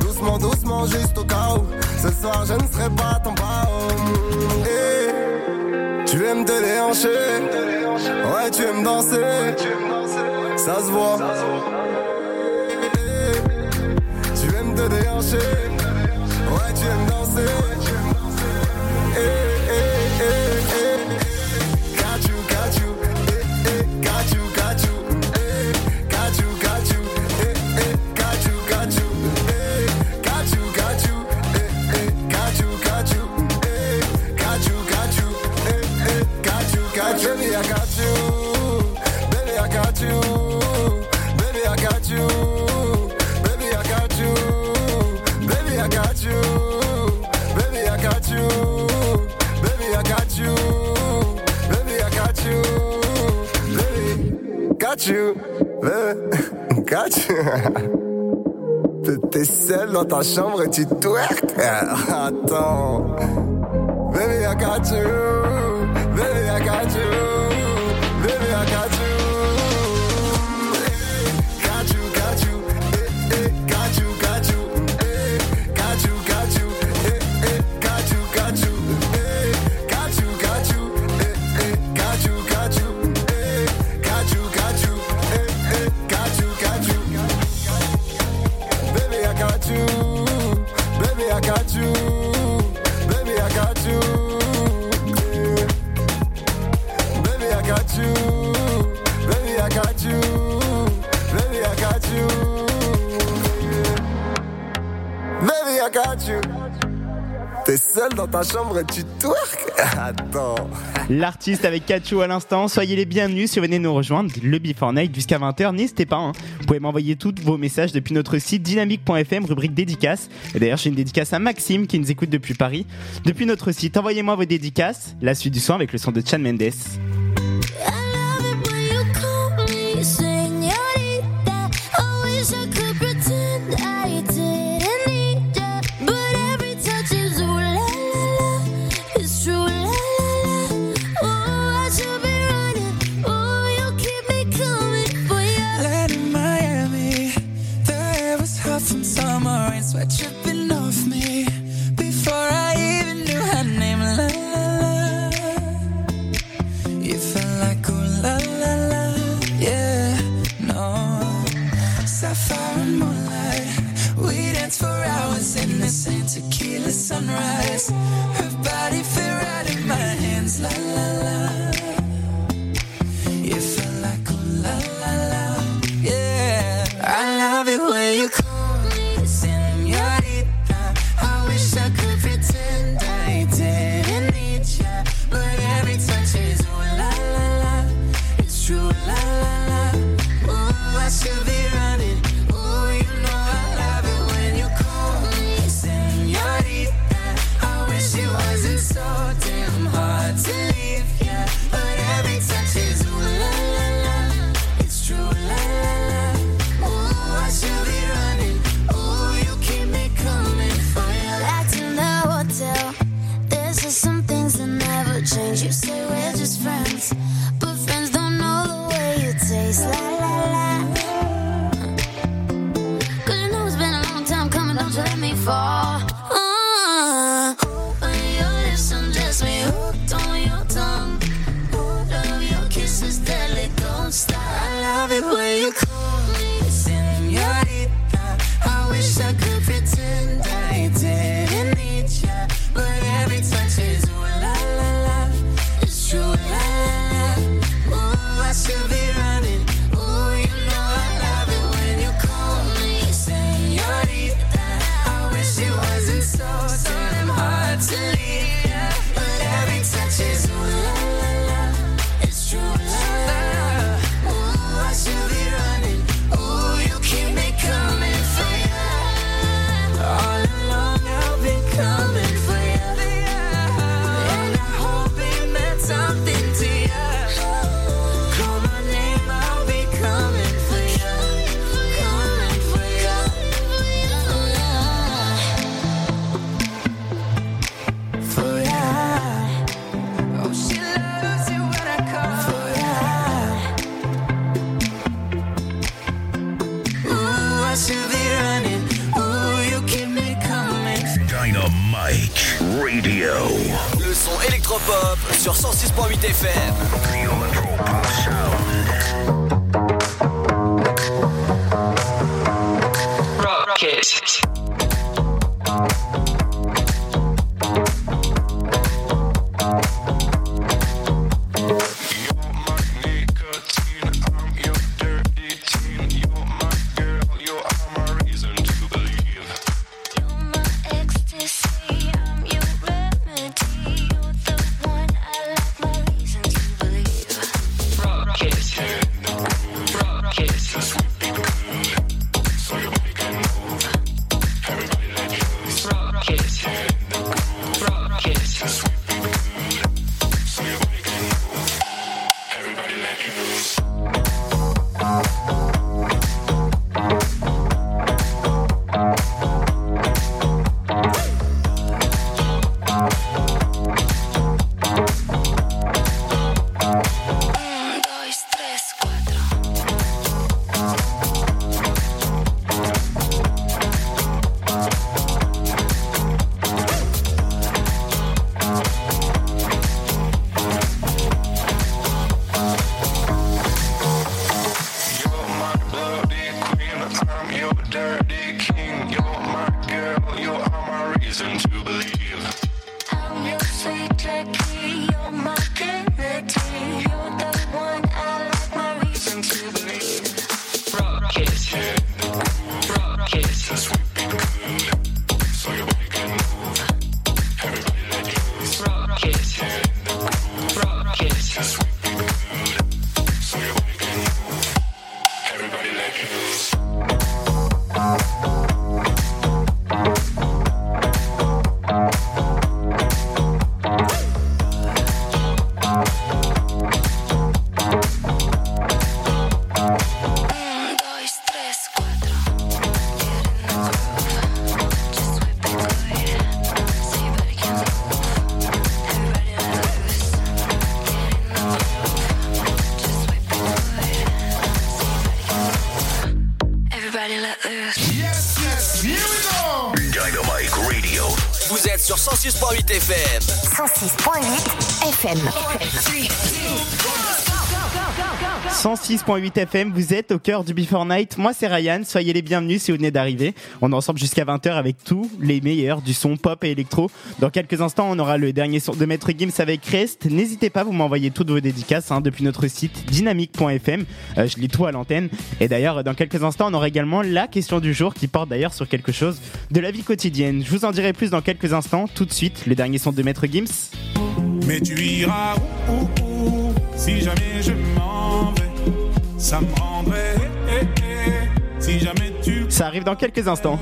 Doucement, doucement, juste au chaos. Je ne serai pas ton pao. Et tu aimes te déhancher. Ouais, tu aimes danser. Ça se voit. Et tu aimes te déhancher. Ouais, tu aimes danser. you, baby. Got you. T'es seul dans ta chambre et tu twerk. Ah, attends. Baby, I got you. Baby, I got you. Pikachu. T'es seul dans ta chambre et tu twerk [LAUGHS] Attends. L'artiste avec Kachu à l'instant, soyez les bienvenus si vous venez nous rejoindre. Le Before Night jusqu'à 20h, n'hésitez pas. Hein. Vous pouvez m'envoyer tous vos messages depuis notre site dynamique.fm, rubrique dédicace. Et d'ailleurs, j'ai une dédicace à Maxime qui nous écoute depuis Paris. Depuis notre site, envoyez-moi vos dédicaces. La suite du soin avec le son de Chan Mendes. Sur 106.8 FM. 106.8 FM. 106.8 FM, vous êtes au cœur du Before Night. Moi, c'est Ryan. Soyez les bienvenus si vous venez d'arriver. On est ensemble jusqu'à 20h avec tous les meilleurs du son pop et électro. Dans quelques instants, on aura le dernier son de Maître Gims avec Rest. N'hésitez pas, vous m'envoyez toutes vos dédicaces hein, depuis notre site dynamique.fm. Euh, je lis tout à l'antenne. Et d'ailleurs, dans quelques instants, on aura également la question du jour qui porte d'ailleurs sur quelque chose de la vie quotidienne. Je vous en dirai plus dans quelques instants. Tout de suite, le dernier son de Maître Gims. Mais tu iras si jamais je. Ça me rendrait eh, eh, eh, si jamais tu. Ça arrive dans quelques instants.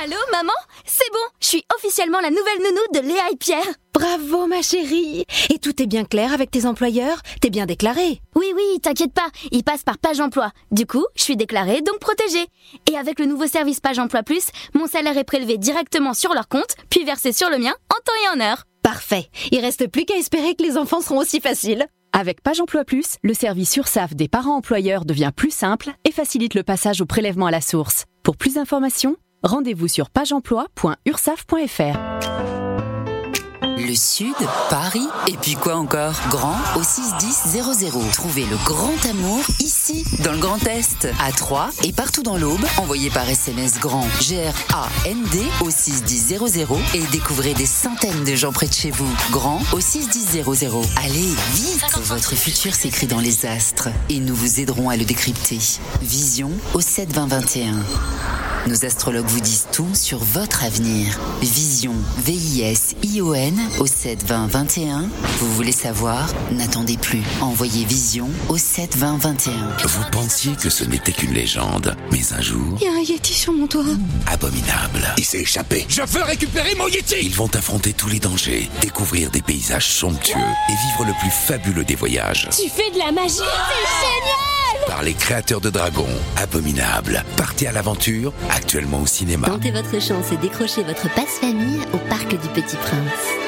Allô, maman? C'est bon, je suis officiellement la nouvelle nounou de Léa et Pierre. Bravo, ma chérie. Et tout est bien clair avec tes employeurs? T'es bien déclarée Oui, oui, t'inquiète pas, ils passent par Page Emploi. Du coup, je suis déclarée, donc protégée. Et avec le nouveau service Page Emploi Plus, mon salaire est prélevé directement sur leur compte, puis versé sur le mien en temps et en heure. Parfait. Il reste plus qu'à espérer que les enfants seront aussi faciles. Avec Page Emploi Plus, le service URSAF des parents employeurs devient plus simple et facilite le passage au prélèvement à la source. Pour plus d'informations, rendez-vous sur pageemploi.ursaf.fr. Le Sud, Paris, et puis quoi encore? Grand au 61000. Trouvez le grand amour ici, dans le Grand Est, à Troyes et partout dans l'Aube. Envoyez par SMS grand G-R-A-N-D au 61000 et découvrez des centaines de gens près de chez vous. Grand au 61000. Allez, vite Votre futur s'écrit dans les astres et nous vous aiderons à le décrypter. Vision au 72021. Nos astrologues vous disent tout sur votre avenir. Vision, V-I-S-I-O-N au 7 20 21. Vous voulez savoir N'attendez plus. Envoyez Vision au 7 20 21. Vous pensiez que ce n'était qu'une légende, mais un jour, Il y a un Yeti sur mon toit. abominable. Il s'est échappé. Je veux récupérer mon Yeti Ils vont affronter tous les dangers, découvrir des paysages somptueux et vivre le plus fabuleux des voyages. Tu fais de la magie C'est génial Par les créateurs de dragons, Abominable. Partez à l'aventure, actuellement au cinéma. Tentez votre chance et décrochez votre passe-famille au Parc du Petit Prince.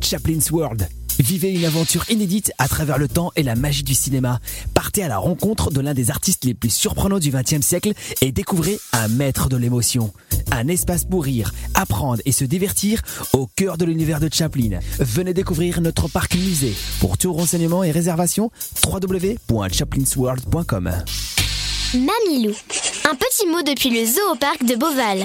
Chaplin's World. Vivez une aventure inédite à travers le temps et la magie du cinéma. Partez à la rencontre de l'un des artistes les plus surprenants du XXe siècle et découvrez un maître de l'émotion. Un espace pour rire, apprendre et se divertir au cœur de l'univers de Chaplin. Venez découvrir notre parc musée. Pour tout renseignement et réservation, www.chaplinsworld.com. Mamilou. Un petit mot depuis le zoo au parc de Beauval.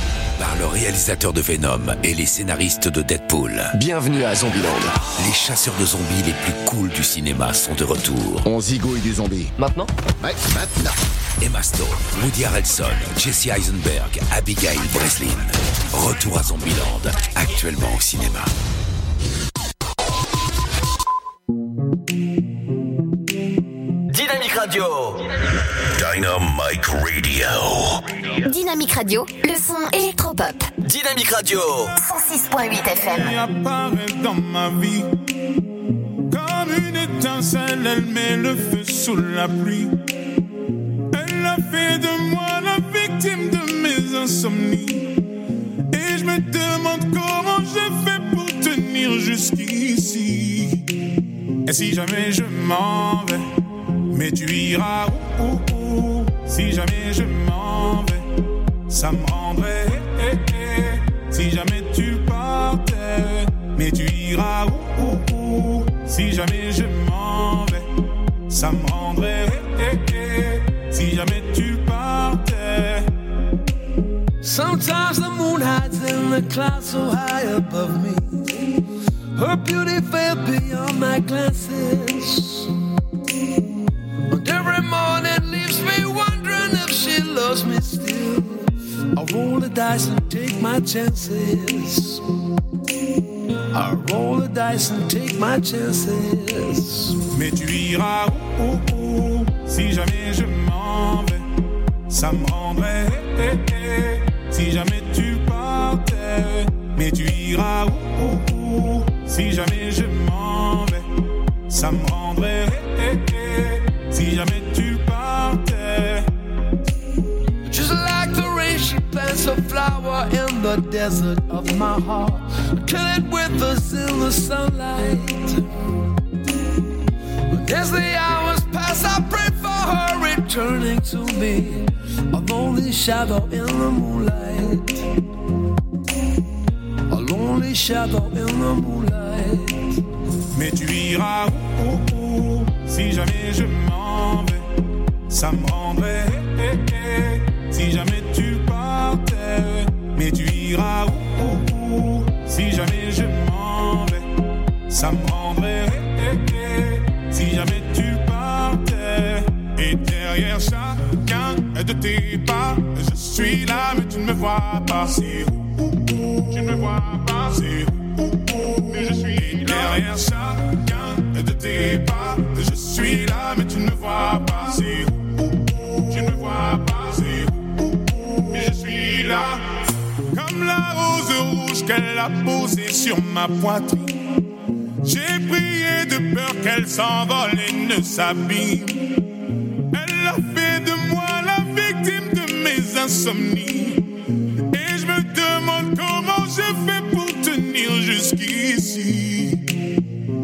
Par le réalisateur de Venom et les scénaristes de Deadpool. Bienvenue à Zombieland. Les chasseurs de zombies les plus cools du cinéma sont de retour. On zigouille des zombies. Maintenant? Ouais, maintenant. Emma Stone, Woody Harrelson, Jesse Eisenberg, Abigail Breslin. Retour à Zombieland, actuellement au cinéma. Dynamique Radio. Dynamic Radio. Dynamique Radio, le son électropop. Dynamique Radio. 106.8 FM. Elle apparaît dans ma vie comme une étincelle, elle met le feu sous la pluie. Elle a fait de moi la victime de mes insomnies. Et je me demande comment je fais pour tenir jusqu'ici. Et si jamais je m'en vais, mais tu iras où, où, où Si jamais je m'en vais, ça me rendrait. eh, eh, Si jamais tu partais, mais tu iras où, Si jamais je m'en vais, ça me rendrait. eh, eh, Si jamais tu partais. Sometimes the moon hides in the clouds so high above me. Her beauty fell beyond my glances. And every morning leaves me wondering if she loves me still. I roll the dice and take my chances. I roll the dice and take my chances. Mais tu iras où, où, où Si jamais je m'en vais, ça me rendrait. eh, eh, Si jamais tu partais, mais tu iras où, où, Si jamais je m'en vais, ça me rendrait. Si jamais tu partais. Just like the rain, she plants a flower in the desert of my heart. Kill it with us in the sunlight. As the hours pass, I pray for her returning to me. A lonely shadow in the moonlight. A lonely shadow in the moonlight. Mais tu iras où, où, où Si jamais je m'en vais, ça me rendrait. Si jamais tu partais, mais tu iras où, Si jamais je m'en vais, ça me rendrait. Si jamais tu partais, et derrière chacun de tes pas, je suis là, mais tu ne me vois pas. C'est Tu ne me vois pas. C'est Je suis derrière chacun de tes pas. Je suis là, mais tu ne vois pas. Tu ne vois pas. Je suis là. Comme la rose rouge qu'elle a posée sur ma poitrine. J'ai prié de peur qu'elle s'envole et ne s'abîme. Elle a fait de moi la victime de mes insomnies.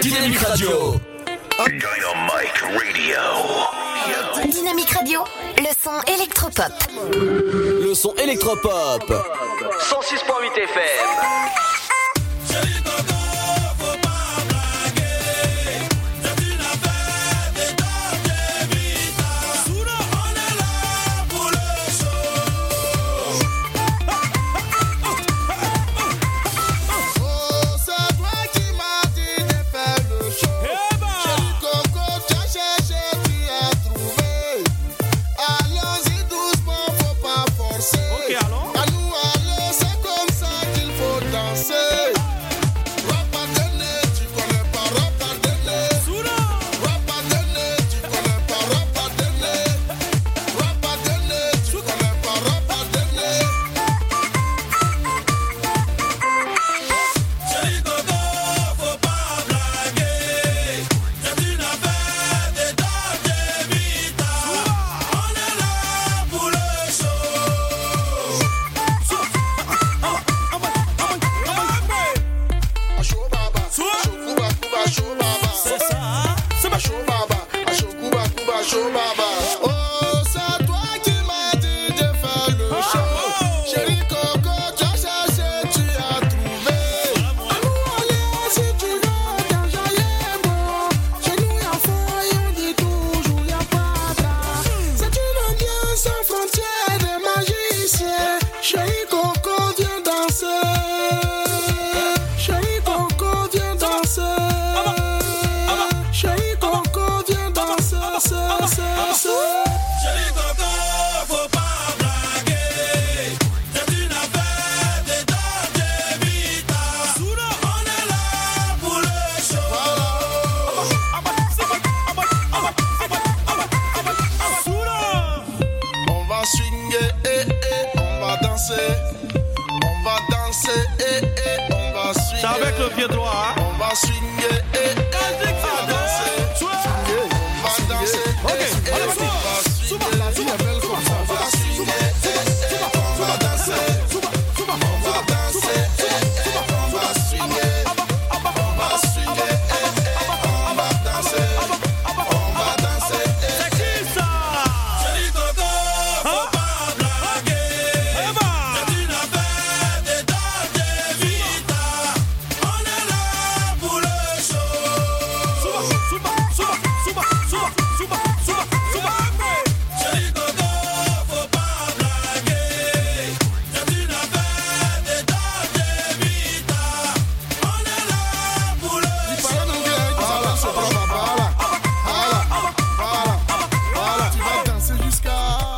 Dynamique Radio. Dynamic Radio. Dynamique Radio, le son électropop. Le son électropop. 106.8 FM.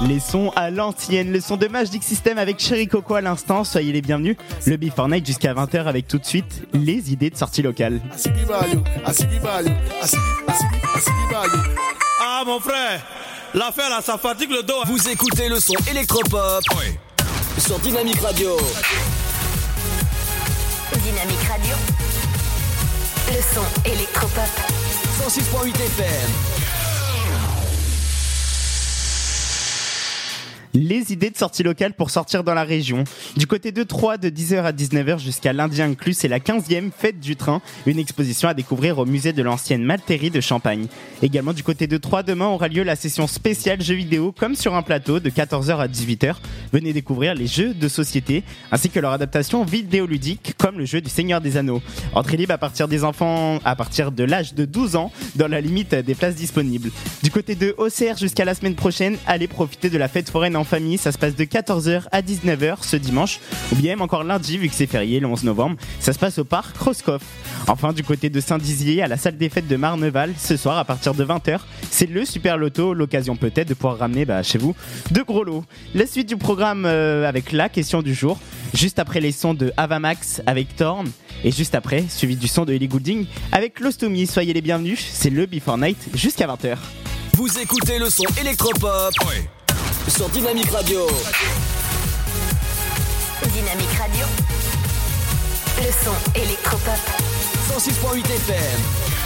Les sons à l'ancienne, le son de Magic System avec Cherry Coco à l'instant, soyez les bienvenus. Le Before Night jusqu'à 20h avec tout de suite les idées de sortie locale. Ah, mon frère, l'affaire là, ça fatigue le dos. Vous écoutez le son électropop sur Dynamique Radio. Dynamique Radio. Le son électropop. 106.8 FM. Les idées de sortie locale pour sortir dans la région. Du côté de Troyes, de 10h à 19h jusqu'à lundi inclus, c'est la 15e fête du train, une exposition à découvrir au musée de l'ancienne Malterie de Champagne. Également du côté de Troyes, demain aura lieu la session spéciale jeux vidéo comme sur un plateau de 14h à 18h. Venez découvrir les jeux de société ainsi que leur adaptation vidéoludique comme le jeu du Seigneur des Anneaux. Entrée libre à partir des enfants à partir de l'âge de 12 ans dans la limite des places disponibles. Du côté de OCR jusqu'à la semaine prochaine, allez profiter de la fête foraine en famille. Ça se passe de 14h à 19h ce dimanche ou bien même encore lundi vu que c'est férié le 11 novembre. Ça se passe au parc Roscoff. Enfin, du côté de Saint-Dizier à la salle des fêtes de Marneval ce soir à partir de 20h, c'est le Super Loto, l'occasion peut-être de pouvoir ramener bah, chez vous de gros lots. La suite du programme euh, avec la question du jour, juste après les sons de Avamax avec Thorn et juste après suivi du son de Ellie Goulding avec Lostomy. Soyez les bienvenus, c'est le Before Night jusqu'à 20h. Vous écoutez le son électropop sur Dynamique Radio. Dynamique Radio. Le son électropop. 106.8 FM.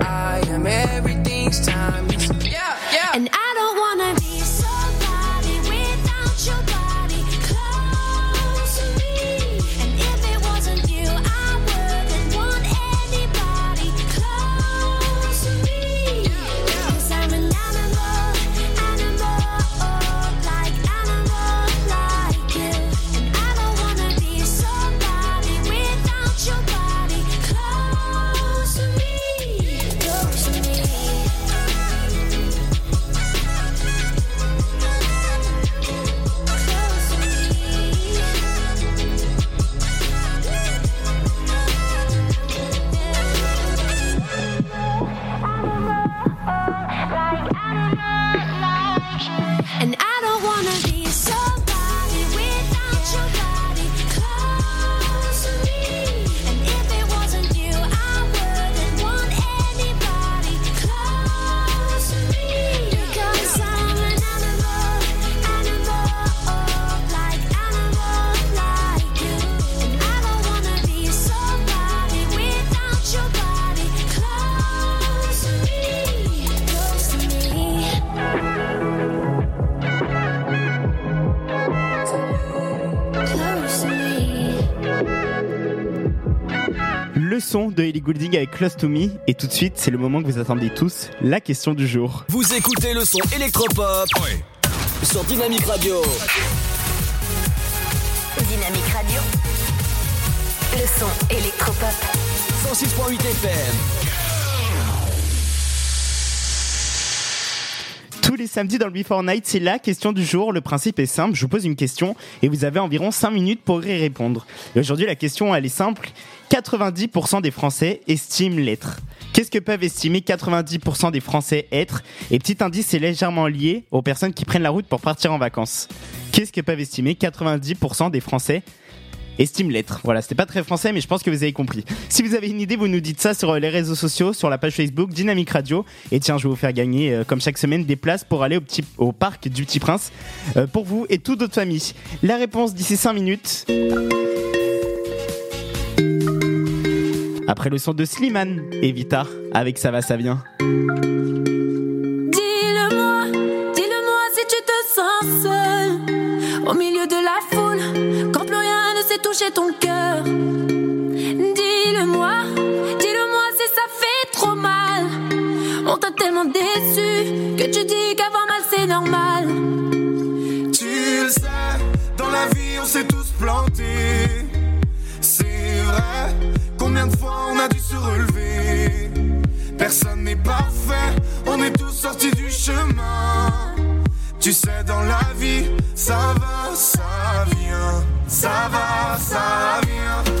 son de Ellie Goulding avec Close to Me. Et tout de suite, c'est le moment que vous attendez tous, la question du jour. Vous écoutez le son électropop. Sur Dynamique Radio. Dynamique Radio. Le son électropop. 106.8 FM. Tous les samedis dans le Before Night, c'est la question du jour. Le principe est simple, je vous pose une question et vous avez environ 5 minutes pour y répondre. Et aujourd'hui, la question, elle est simple. 90% des Français estiment l'être. Qu'est-ce que peuvent estimer 90% des Français être? Et petit indice, c'est légèrement lié aux personnes qui prennent la route pour partir en vacances. Qu'est-ce que peuvent estimer 90% des Français estime l'être? Voilà, c'était pas très français, mais je pense que vous avez compris. Si vous avez une idée, vous nous dites ça sur les réseaux sociaux, sur la page Facebook Dynamique Radio. Et tiens, je vais vous faire gagner, euh, comme chaque semaine, des places pour aller au parc du Petit Prince, euh, pour vous et toute votre famille. La réponse d'ici 5 minutes. Après le son de Slimane et Vitar, avec Ça va, ça vient. Dis-le-moi, dis-le-moi si tu te sens seul Au milieu de la foule Quand plus rien ne sait toucher ton cœur Dis-le-moi, dis-le-moi si ça fait trop mal On t'a tellement déçu Que tu dis qu'avoir mal c'est normal Tu le sais, dans la vie on s'est tous plantés. C'est vrai, combien de fois on a dû se relever? Personne n'est parfait, on est tous sortis du chemin. Tu sais, dans la vie, ça va, ça vient. Ça va, ça vient.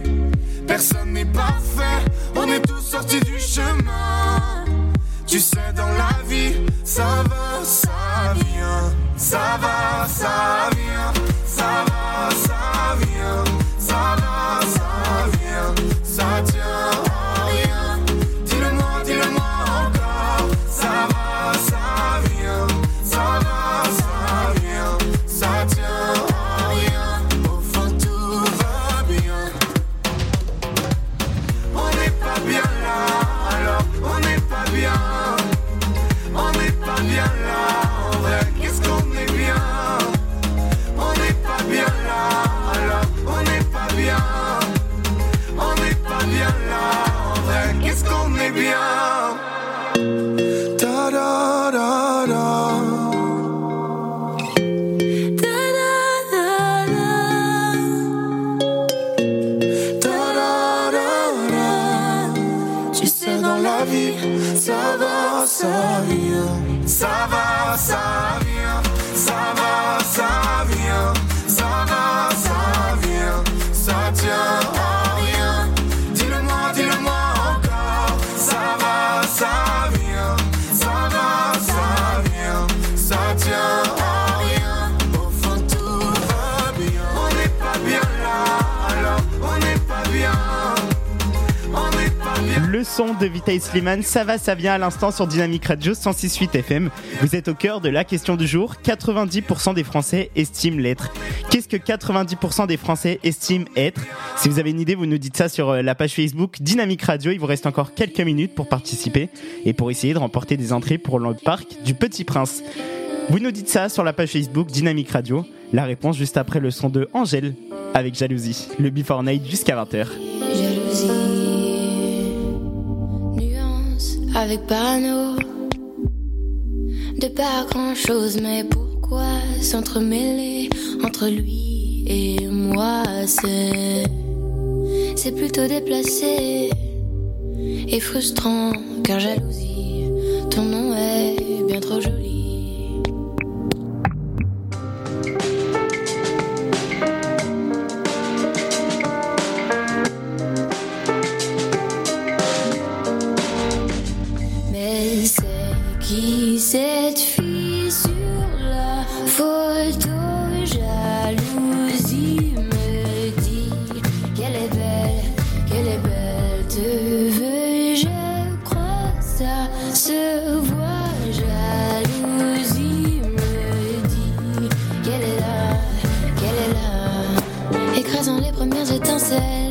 Personne n'est parfait. On est tous sortis du chemin. Tu sais, dans la vie, ça va, ça vient. Ça va, ça vient. Ça va, vient. Son de Vitaï Slimane, ça va, ça vient à l'instant sur Dynamic Radio 106.8 FM. Vous êtes au cœur de la question du jour. 90% des Français estiment l'être. Qu'est-ce que 90% des Français estiment être? Si vous avez une idée, vous nous dites ça sur euh, la page Facebook Dynamic Radio. Il vous reste encore quelques minutes pour participer et pour essayer de remporter des entrées pour le parc du Petit Prince. Vous nous dites ça sur la page Facebook Dynamic Radio. La réponse juste après le son de Angèle avec Jalousie. Le Before Night jusqu'à 20h. Avec parano. De pas grand chose, mais pourquoi s'entremêler entre lui et moi? C'est, c'est plutôt déplacé et frustrant, car jalousie, ton nom est bien trop joli. Cette fille sur la photo Jalousie me dit qu'elle est belle, qu'elle est belle. Te veux, je crois ça se voit. Jalousie me dit qu'elle est là, qu'elle est là. Écrasant les premières étincelles.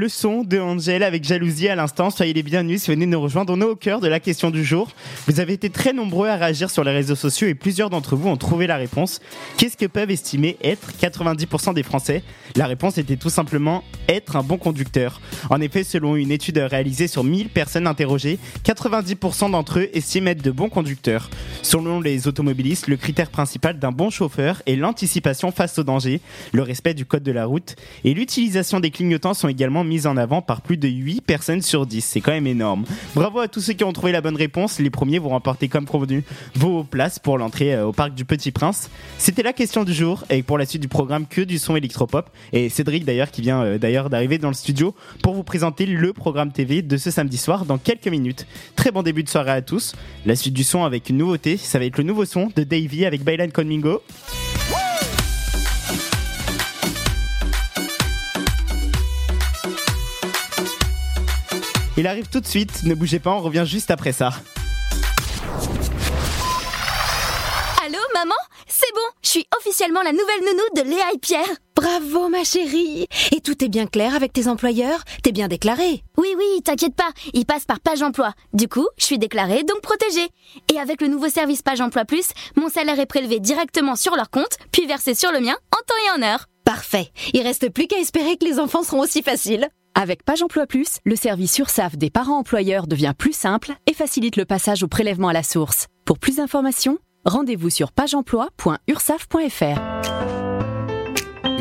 Le son de Angel avec jalousie à l'instant. Soyez les bienvenus si vous venez nous rejoindre. On est au cœur de la question du jour. Vous avez été très nombreux à réagir sur les réseaux sociaux et plusieurs d'entre vous ont trouvé la réponse. Qu'est-ce que peuvent estimer être 90% des Français? La réponse était tout simplement être un bon conducteur. En effet, selon une étude réalisée sur 1000 personnes interrogées, 90% d'entre eux estiment être de bons conducteurs. Selon les automobilistes, le critère principal d'un bon chauffeur est l'anticipation face au danger, le respect du code de la route et l'utilisation des clignotants sont également mises en avant par plus de 8 personnes sur 10. C'est quand même énorme. Bravo à tous ceux qui ont trouvé la bonne réponse. Les premiers vont remporter comme convenu vos places pour l'entrée euh, au parc du Petit Prince. C'était la question du jour et pour la suite du programme que du son électropop. Et Cédric d'ailleurs qui vient euh, d'ailleurs d'arriver dans le studio pour vous présenter le programme TV de ce samedi soir dans quelques minutes. Très bon début de soirée à tous. La suite du son avec une nouveauté, ça va être le nouveau son de Davey avec Bailan Conmingo. Il arrive tout de suite, ne bougez pas, on revient juste après ça. Allô, maman? C'est bon, je suis officiellement la nouvelle nounou de Léa et Pierre. Bravo ma chérie Et tout est bien clair avec tes employeurs? T'es bien déclarée Oui, oui, t'inquiète pas, ils passent par Page Emploi. Du coup, je suis déclarée, donc protégée. Et avec le nouveau service Page Emploi Plus, mon salaire est prélevé directement sur leur compte, puis versé sur le mien en temps et en heure. Parfait Il reste plus qu'à espérer que les enfants seront aussi faciles Avec Page Emploi Plus, le service URSAF des parents employeurs devient plus simple et facilite le passage au prélèvement à la source. Pour plus d'informations, rendez-vous sur pageemploi.ursaf.fr.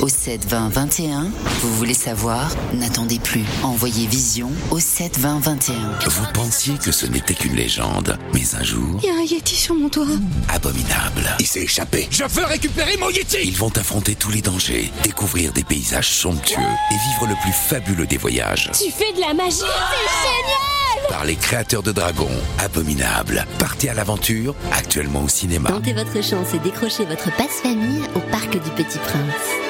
au 7 20 21. Vous voulez savoir? N'attendez plus. Envoyez Vision au 7 20 21. Vous pensiez que ce n'était qu'une légende, mais un jour, Il y a un Yeti sur mon toit abominable. Il s'est échappé. Je veux récupérer mon Yeti Ils vont affronter tous les dangers, découvrir des paysages somptueux et vivre le plus fabuleux des voyages. Tu fais de la magie C'est génial Par les créateurs de dragons, Abominable. Partez à l'aventure, actuellement au cinéma. Tentez votre chance et décrochez votre passe-famille au Parc du Petit Prince.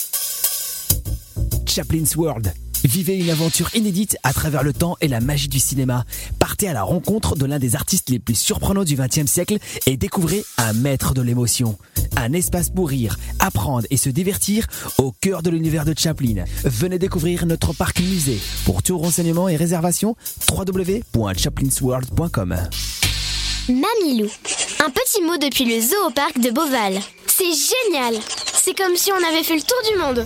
Chaplin's World. Vivez une aventure inédite à travers le temps et la magie du cinéma. Partez à la rencontre de l'un des artistes les plus surprenants du XXe siècle et découvrez un maître de l'émotion. Un espace pour rire, apprendre et se divertir au cœur de l'univers de Chaplin. Venez découvrir notre parc musée. Pour tout renseignement et réservation, www.chaplinsworld.com. Mamilou. Un petit mot depuis le zoo au parc de Beauval. C'est génial C'est comme si on avait fait le tour du monde.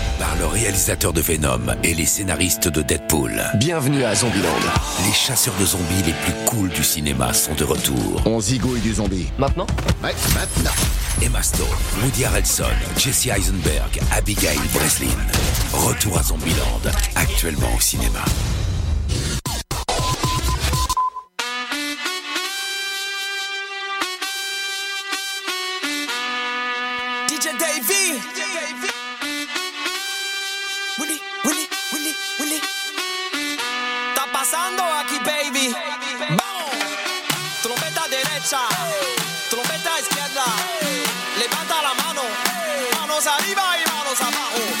Par le réalisateur de Venom et les scénaristes de Deadpool. Bienvenue à Zombieland. Les chasseurs de zombies les plus cools du cinéma sont de retour. On zigouille du zombie. Maintenant? Ouais, maintenant. Emma Stone, Woody Harrelson, Jesse Eisenberg, Abigail Breslin. Retour à Zombieland, actuellement au cinéma. Baby. Vamos. Trompeta derecha. Trompeta izquierda. Levanta la mano. Manos arriba y manos abajo.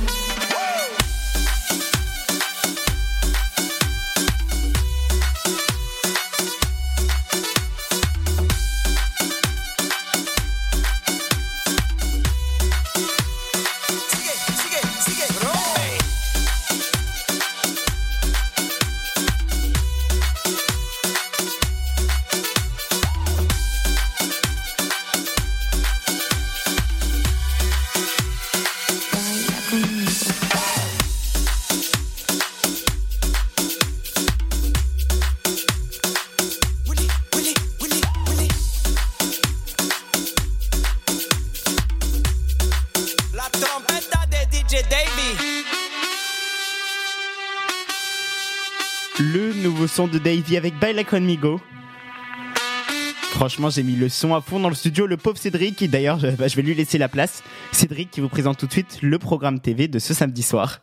De Davey avec Baila Conmigo. Franchement, j'ai mis le son à fond dans le studio. Le pauvre Cédric, et d'ailleurs, je, bah, je vais lui laisser la place. Cédric qui vous présente tout de suite le programme TV de ce samedi soir.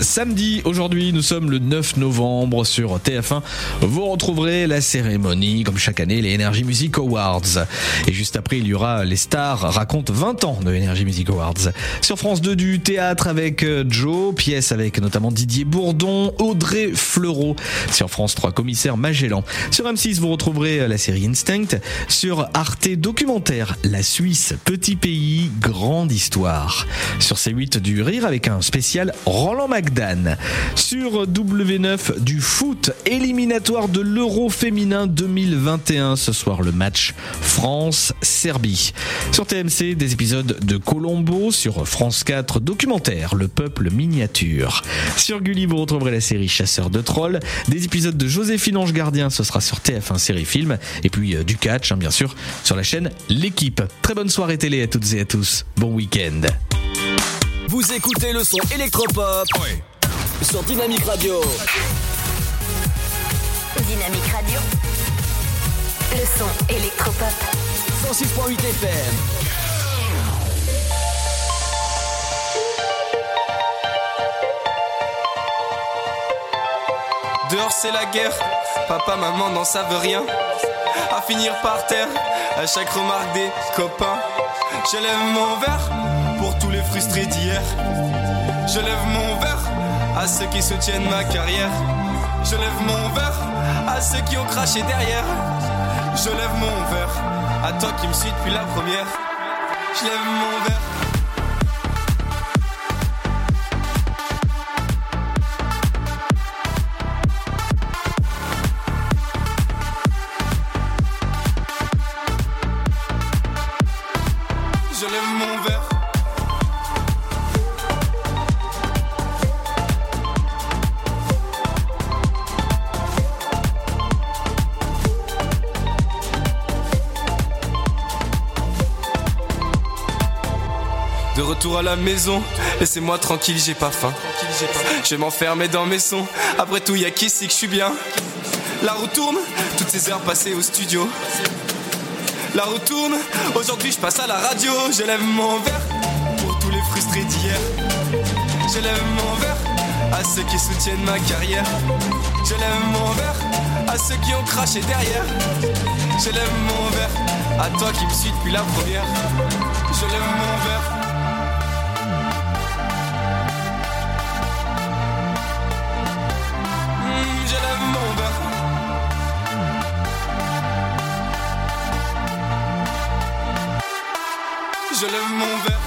Samedi, aujourd'hui nous sommes le 9 novembre sur TF1. Vous retrouverez la cérémonie, comme chaque année, les Energy Music Awards. Et juste après, il y aura Les Stars racontent 20 ans de Energy Music Awards. Sur France 2 du théâtre avec euh, Joe, pièce avec notamment Didier Bourdon, Audrey Fleurot. Sur France 3, commissaire Magellan. Sur M6, vous retrouverez euh, la série Instinct. Sur Arte documentaire, La Suisse, petit pays, grande histoire. Sur C8 du rire avec un spécial Roland Magdan. Sur W9 du foot, éliminatoire de l'Euro féminin 2021. Ce soir, le match France-Serbie. Sur TMC, des épisodes de Colombo. Sur France 4, documentaire Le peuple miniature. Sur Gulli, vous retrouverez la série Chasseur de trolls. Des épisodes de Joséphine Ange Gardien, ce sera sur TF1 Série Film. Et puis euh, du catch, hein, bien sûr, sur la chaîne L'équipe. Très bonne soirée télé à toutes et à tous. Bon week-end. Vous écoutez le son électropop sur Dynamique Radio. Dynamique Radio. Le son électropop. 106.8 FM. Dehors c'est la guerre, papa, maman n'en savent rien. À finir par terre, à chaque remarque des copains. Je lève mon verre pour tous les frustrés d'hier. Je lève mon verre à ceux qui soutiennent ma carrière. Je lève mon verre à ceux qui ont craché derrière. Je lève mon verre à toi qui me suis depuis la première. Je lève mon verre. Retour à la maison, laissez-moi tranquille, j'ai pas faim. Je m'enfermer dans mes sons. Après tout, y'a qu'ici que je suis bien? La roue tourne, toutes ces heures passées au studio. La roue tourne, aujourd'hui je passe à la radio. J'élève mon verre pour tous les frustrés d'hier. J'élève mon verre à ceux qui soutiennent ma carrière. J'élève mon verre à ceux qui ont craché derrière. J'élève mon verre à toi qui me suis depuis la première. Je lève mon verre. Je lève mon verre.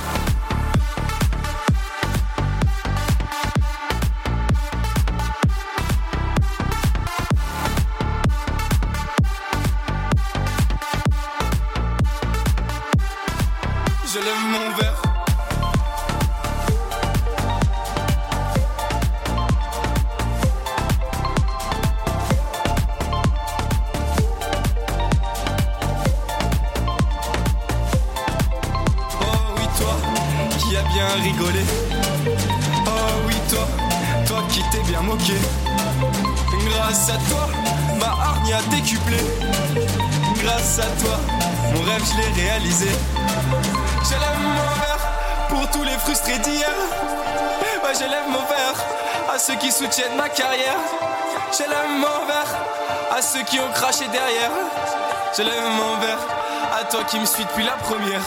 Qui me suis depuis la première.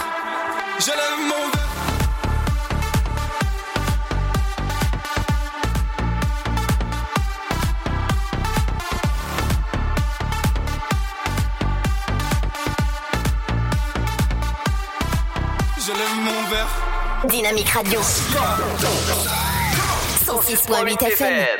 J'élève mon verre. Je lève mon verre. Dynamique Radio. 106.8 FM.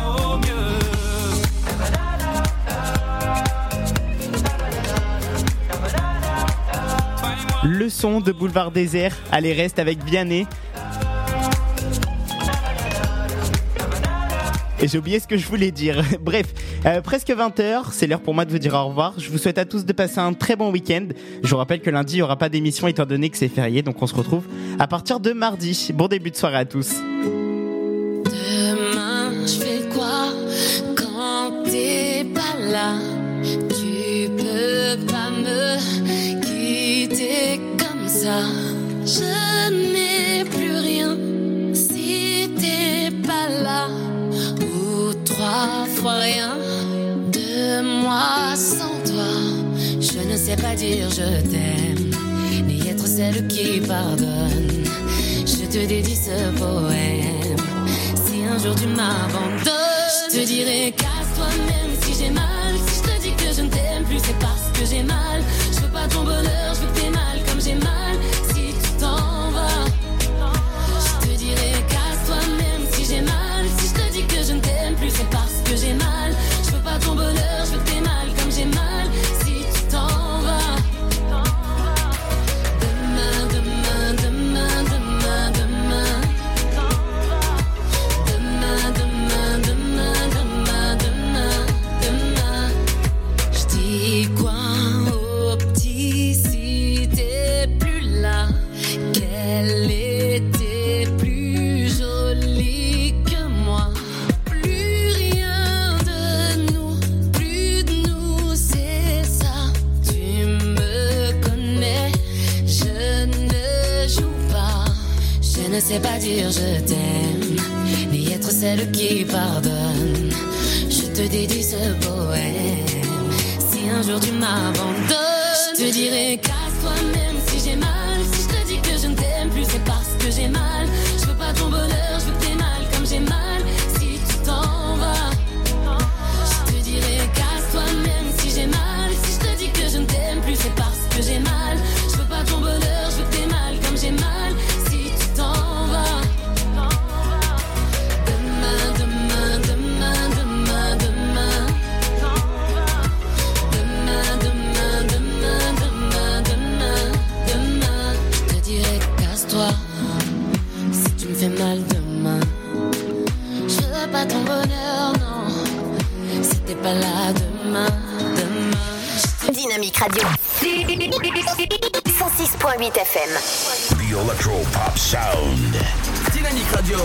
Le son de Boulevard Désert. Allez, reste avec Vianney. Et j'ai oublié ce que je voulais dire. [LAUGHS] Bref, euh, presque 20h, c'est l'heure pour moi de vous dire au revoir. Je vous souhaite à tous de passer un très bon week-end. Je vous rappelle que lundi, il n'y aura pas d'émission étant donné que c'est férié, donc on se retrouve à partir de mardi. Bon début de soirée à tous. Rien de moi sans toi. Je ne sais pas dire je t'aime, ni être celle qui pardonne. Je te dédie ce poème. Si un jour tu m'abandonnes, je te dirai casse-toi même si j'ai mal. Si je te dis que je ne t'aime plus, c'est parce que j'ai mal. Je veux pas ton bonheur, je veux que t'aies mal comme j'ai mal. Dire je t'aime, ni être celle qui pardonne. Je te dédie ce poème. Si un jour tu m'abandonnes, je te dirai casse-toi même si j'ai mal. Si je te dis que je ne t'aime plus, c'est parce que j'ai mal. Pas là demain, demain. Dynamique Radio. 106.8 FM. The Electro Pop Sound. Dynamique Radio.